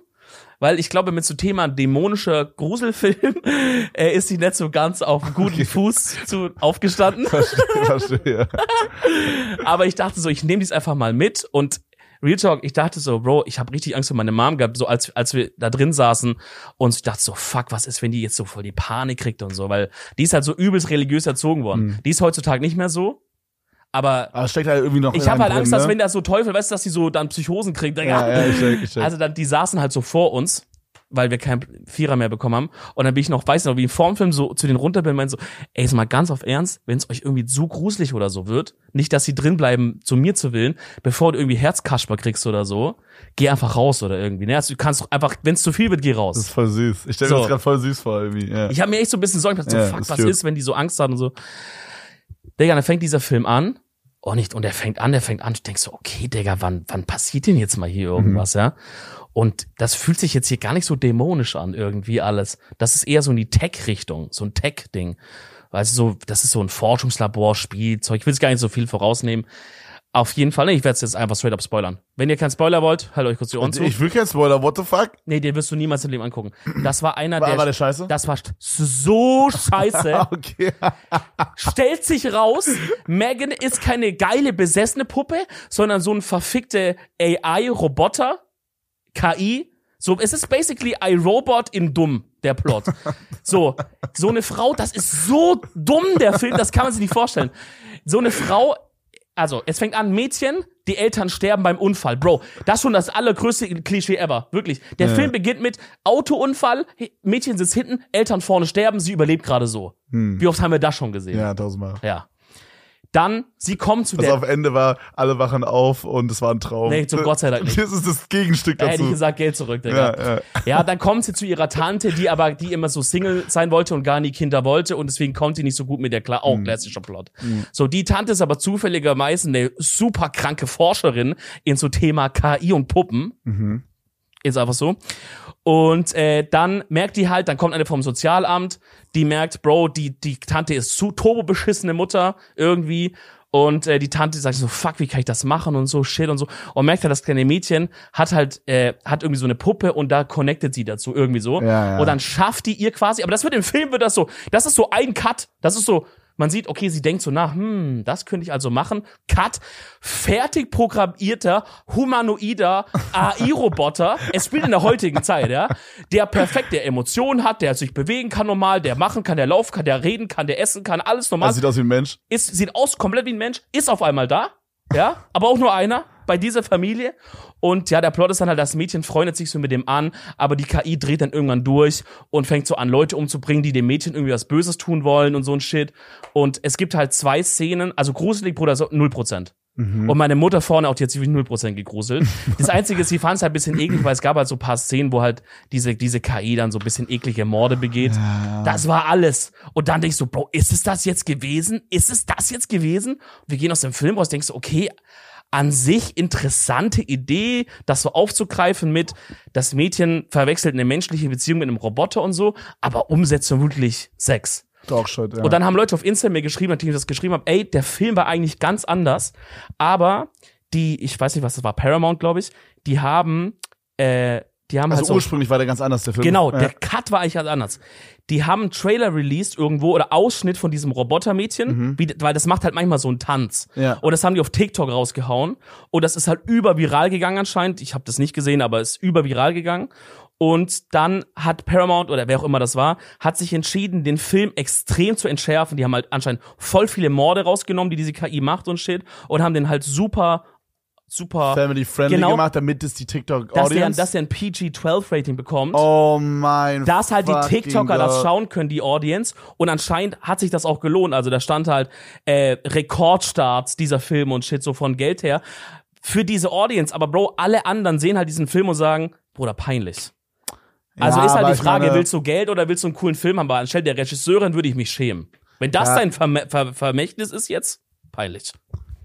Weil ich glaube, mit so Thema dämonischer Gruselfilm äh, ist sie nicht so ganz auf guten Fuß zu, aufgestanden. Verstehe, verstehe. Aber ich dachte so, ich nehme dies einfach mal mit und Real Talk, ich dachte so, Bro, ich habe richtig Angst für meine Mom gehabt, so als, als wir da drin saßen und ich dachte so, fuck, was ist, wenn die jetzt so voll die Panik kriegt und so, weil die ist halt so übelst religiös erzogen worden. Mhm. Die ist heutzutage nicht mehr so, aber Aber steckt halt irgendwie noch ich habe halt Angst, drin, dass ne? wenn das so Teufel, weißt du, dass die so dann Psychosen kriegt. Ja, ja, ich check, ich check. Also dann, die saßen halt so vor uns, weil wir keinen Vierer mehr bekommen haben. Und dann bin ich noch, weiß noch, wie ich vorm Film so zu den runter bin und meinte so, ey, ist mal ganz auf Ernst, wenn es euch irgendwie zu gruselig oder so wird, nicht, dass sie drin bleiben, zu mir zu willen, bevor du irgendwie Herzkasper kriegst oder so, geh einfach raus oder irgendwie. Ne? Also du kannst doch einfach, wenn es zu viel wird, geh raus. Das ist voll süß. Ich stelle mir So. das gerade voll süß vor, irgendwie. Ja. Ich habe mir echt so ein bisschen Sorgen, ich dachte Ja, so, fuck, was cute. ist, wenn die so Angst haben und so. Digga, dann fängt dieser Film an. Oh, nicht, und er fängt an, der fängt an. Ich denk so, okay, Digga, wann, wann passiert denn jetzt mal hier Mhm. irgendwas, ja? Und das fühlt sich jetzt hier gar nicht so dämonisch an, irgendwie alles. Das ist eher so in die Tech-Richtung, so ein Tech-Ding. Also so, das ist so ein Forschungslabor, Spielzeug. Ich will es gar nicht so viel vorausnehmen. Auf jeden Fall, ne, ich werde es jetzt einfach straight up spoilern. Wenn ihr keinen Spoiler wollt, halt euch kurz die Ohren zu. Ich will keinen Spoiler, what the fuck? Nee, den wirst du niemals im Leben angucken. Das war einer War, der. war der scheiße? Das war so scheiße. okay. Stellt sich raus, Megan ist keine geile besessene Puppe, sondern so ein verfickte AI-Roboter, KI. So, es ist basically iRobot in dumm, der Plot. So, so eine Frau, das ist so dumm, der Film, das kann man sich nicht vorstellen. So eine Frau, also, es fängt an, Mädchen, die Eltern sterben beim Unfall. Bro, das ist schon das allergrößte Klischee ever. Wirklich. Der Ja. Film beginnt mit Autounfall, Mädchen sitzt hinten, Eltern vorne sterben, sie überlebt gerade so. Wie oft haben wir das schon gesehen? Hm. Ja, tausendmal. Ja. Dann, sie kommen zu Das der. auf Ende war, alle wachen auf und es war ein Traum. Nee, zum Gott sei Dank nicht. Das ist das Gegenstück Da hätte dazu. ich gesagt, Geld zurück, Digga. ja, ja. Ja, dann kommt sie zu ihrer Tante, die aber, die immer so Single sein wollte und gar nie Kinder wollte und deswegen kommt sie nicht so gut mit der klar. Auch Mhm. klassischer Plot. So, die Tante ist aber zufälligerweise eine super kranke Forscherin in so Thema KI und Puppen. Mhm. Ist einfach so. Und äh, dann merkt die halt, dann kommt eine vom Sozialamt, die merkt, Bro, die, die Tante ist zu turbo beschissene Mutter irgendwie. Und äh, die Tante sagt so, fuck, wie kann ich das machen und so, shit und so. Und merkt halt, das kleine Mädchen hat halt, äh, hat irgendwie so eine Puppe und da connectet sie dazu irgendwie so. Ja, ja. Und dann schafft die ihr quasi, aber das wird im Film, wird das so, das ist so ein Cut. Das ist so, man sieht, okay, sie denkt so nach, hm, das könnte ich also machen. Cut, fertig programmierter, humanoider AI-Roboter. Es spielt in der heutigen Zeit, ja. Der perfekt, der Emotionen hat, der sich bewegen kann normal, der machen kann, der laufen kann, der reden kann, der essen kann, alles normal. Das sieht aus wie ein Mensch. ist, sieht aus komplett wie ein Mensch, ist auf einmal da, ja, aber auch nur einer bei dieser Familie. Und ja, der Plot ist dann halt, das Mädchen freundet sich so mit dem an, aber die KI dreht dann irgendwann durch und fängt so an, Leute umzubringen, die dem Mädchen irgendwie was Böses tun wollen und so ein Shit. Und es gibt halt zwei Szenen, also gruselig, Bruder, so null Prozent. Und meine Mutter vorne auch, die hat sich wirklich 0% gegruselt. Das Einzige ist, sie fand es halt ein bisschen eklig, weil es gab halt so ein paar Szenen, wo halt diese, diese KI dann so ein bisschen eklige Morde begeht. Das war alles. Und dann denkst du, Bro, ist es das jetzt gewesen? Ist es das jetzt gewesen? Wir gehen aus dem Film raus, denkst du, okay, an sich interessante Idee, das so aufzugreifen mit, das Mädchen verwechselt eine menschliche Beziehung mit einem Roboter und so, aber Umsetzung wirklich Sex. Dogshot, ja. Und dann haben Leute auf Insta mir geschrieben, nachdem ich das geschrieben habe, ey, der Film war eigentlich ganz anders, aber die, ich weiß nicht, was das war, Paramount, glaube ich, die haben, äh, die haben also halt so, ursprünglich war der ganz anders, der Film. genau, ja. der Cut war eigentlich ganz anders. Die haben einen Trailer released irgendwo oder Ausschnitt von diesem Robotermädchen, wie, weil das macht halt manchmal so einen Tanz. Mhm. Ja. Und das haben die auf TikTok rausgehauen und das ist halt überviral gegangen anscheinend. Ich habe das nicht gesehen, aber es ist überviral gegangen. Und dann hat Paramount oder wer auch immer das war, hat sich entschieden, den Film extrem zu entschärfen. Die haben halt anscheinend voll viele Morde rausgenommen, die diese KI macht und shit, und haben den halt super, super, Family-friendly Genau. gemacht, damit es die dass der, TikTok-Audience... dass der ein PG-12-Rating bekommt. oh mein dass halt die TikToker das God. schauen können, die Audience. Und anscheinend hat sich das auch gelohnt. Also da stand halt äh, Rekordstarts dieser Film und shit so von Geld her für diese Audience. Aber Bro, alle anderen sehen halt diesen Film und sagen, Bruder, peinlich. Also Ja, ist halt die Frage, meine- willst du Geld oder willst du einen coolen Film haben? Aber anstelle der Regisseurin würde ich mich schämen. Wenn das Ja. dein Verm Ver Vermächtnis ist jetzt, peinlich.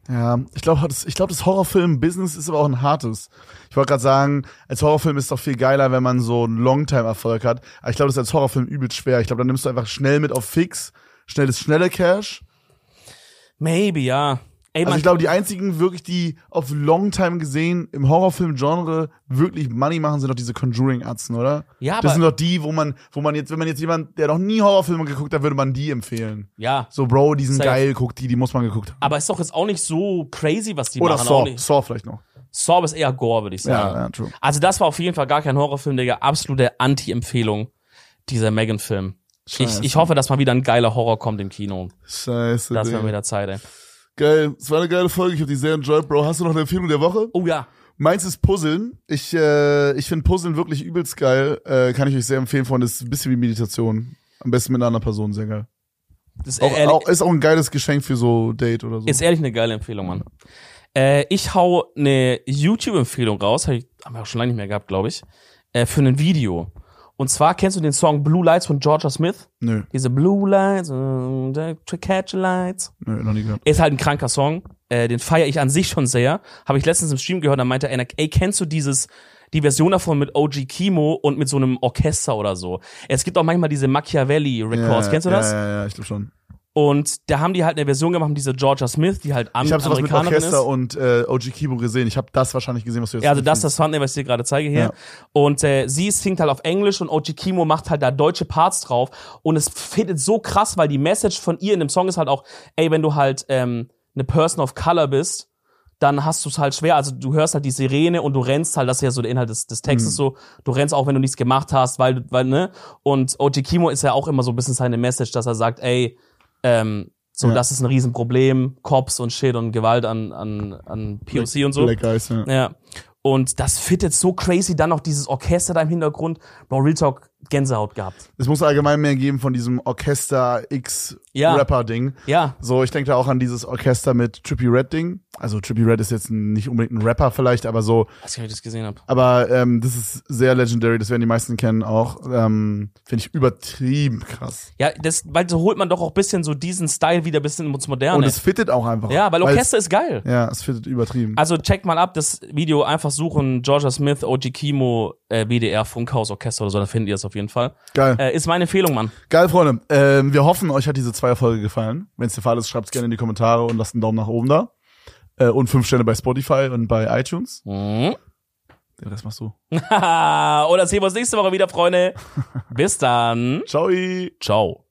Ja, ich glaube, das, ich glaub, das Horrorfilm-Business ist aber auch ein hartes. Ich wollte gerade sagen, als Horrorfilm ist doch viel geiler, wenn man so einen Longtime-Erfolg hat. Aber ich glaube, das ist als Horrorfilm übelst schwer. Ich glaube, dann nimmst du einfach schnell mit auf Fix, schnell das schnelle Cash. Maybe, ja. Ey, Also ich glaube, die einzigen wirklich, die auf Longtime gesehen im Horrorfilm-Genre wirklich Money machen, sind doch diese Conjuring-Atzen, oder? ja, Das aber, sind doch die, wo man, wo man jetzt, wenn man jetzt jemand, der noch nie Horrorfilme geguckt hat, würde man die empfehlen. ja. So, Bro, die sind Safe. geil, guck die, die muss man geguckt haben. Aber ist doch jetzt auch nicht so crazy, was die Oder machen. Auch Saw. Saw vielleicht noch. Saw ist eher Gore, würde ich sagen. Ja, ja, true. Also das war auf jeden Fall gar kein Horrorfilm, Digga. Absolute Anti-Empfehlung, dieser Megan-Film. Ich, ich hoffe, dass mal wieder ein geiler Horror kommt im Kino. Scheiße, Das wäre wieder Zeit, ey. Geil, es war eine geile Folge, ich habe die sehr enjoyed, Bro. Hast du noch eine Empfehlung der Woche? Oh ja. Meins ist Puzzeln. Ich, äh, ich finde Puzzeln wirklich übelst geil. Äh, kann ich euch sehr empfehlen, Freunde. Ist ein bisschen wie Meditation. Am besten mit einer anderen Person, sehr geil. Ist, Auch, ehrlich, auch, ist auch ein geiles Geschenk für so Date oder so. ist ehrlich eine geile Empfehlung, Mann. Äh, ich hau eine YouTube-Empfehlung raus, hab ich, haben wir auch schon lange nicht mehr gehabt, glaube ich, äh, für ein Video. Und zwar kennst du den Song Blue Lights von Georgia Smith? Nö, Diese Blue Lights, uh, to catch the lights. nö, noch nie gehört. Ist halt ein kranker Song. Äh, den feiere ich an sich schon sehr. Habe ich letztens im Stream gehört, da meinte einer, ey, kennst du dieses, die Version davon mit OG Kimo und mit so einem Orchester oder so? Es gibt auch manchmal diese Machiavelli Records, Ja, kennst du das? Ja, ja, ja, ich glaube schon. Und da haben die halt eine Version gemacht, diese Georgia Smith, die halt Am Ich habe sowas mit Orchester ist. und äh, OG Kibo gesehen. Ich habe das wahrscheinlich gesehen, was du jetzt Ja, also das, das Thumbnail, was ich dir gerade zeige hier. Ja. Und äh, sie singt halt auf Englisch und OG Kimo macht halt da deutsche Parts drauf. Und es fittet so krass, weil die Message von ihr in dem Song ist halt auch, ey, wenn du halt ähm, eine Person of Color bist, dann hast du es halt schwer. Also du hörst halt die Sirene und du rennst halt, das ist ja so der Inhalt des, des Textes Mhm. so, du rennst auch, wenn du nichts gemacht hast, weil, weil, ne? Und OG Kimo ist ja auch immer so ein bisschen seine Message, dass er sagt, ey, ähm, so, Ja. das ist ein Riesenproblem, Cops und Shit und Gewalt an, an, an POC und so. Black Eyes, ja. Ja. Und das fittet so crazy, dann noch dieses Orchester da im Hintergrund. Bro, Real Talk, Gänsehaut gehabt. Es muss allgemein mehr geben von diesem Orchester X Ja. Rapper Ding. Ja, So, ich denke da auch an dieses Orchester mit Trippy Red Ding. Also Trippy Red ist jetzt ein, nicht unbedingt ein Rapper vielleicht, aber so. weiß nicht, ob ich das gesehen habe. Aber ähm, das ist sehr legendary. Das werden die meisten kennen auch. Ähm, Finde ich übertrieben krass. Ja, das, weil so holt man doch auch bisschen so diesen Style wieder bisschen ins Moderne. Und es fittet auch einfach. ja, weil Orchester ist geil. Ja, es fittet übertrieben. Also checkt mal ab, das Video einfach suchen, Georgia Smith, OG Kimo, äh, WDR, Funkhaus, Orchester oder so, da findet ihr es auf jeden Fall. Geil. Äh, ist meine Empfehlung, Mann. Geil, Freunde. Ähm, wir hoffen, euch hat diese Zweierfolge gefallen. Wenn es der Fall ist, schreibt es gerne in die Kommentare und lasst einen Daumen nach oben da. Äh, und fünf Sterne bei Spotify und bei iTunes. Mhm. Den Rest machst du. Oder sehen wir uns nächste Woche wieder, Freunde. Bis dann. Ciao. Ciao.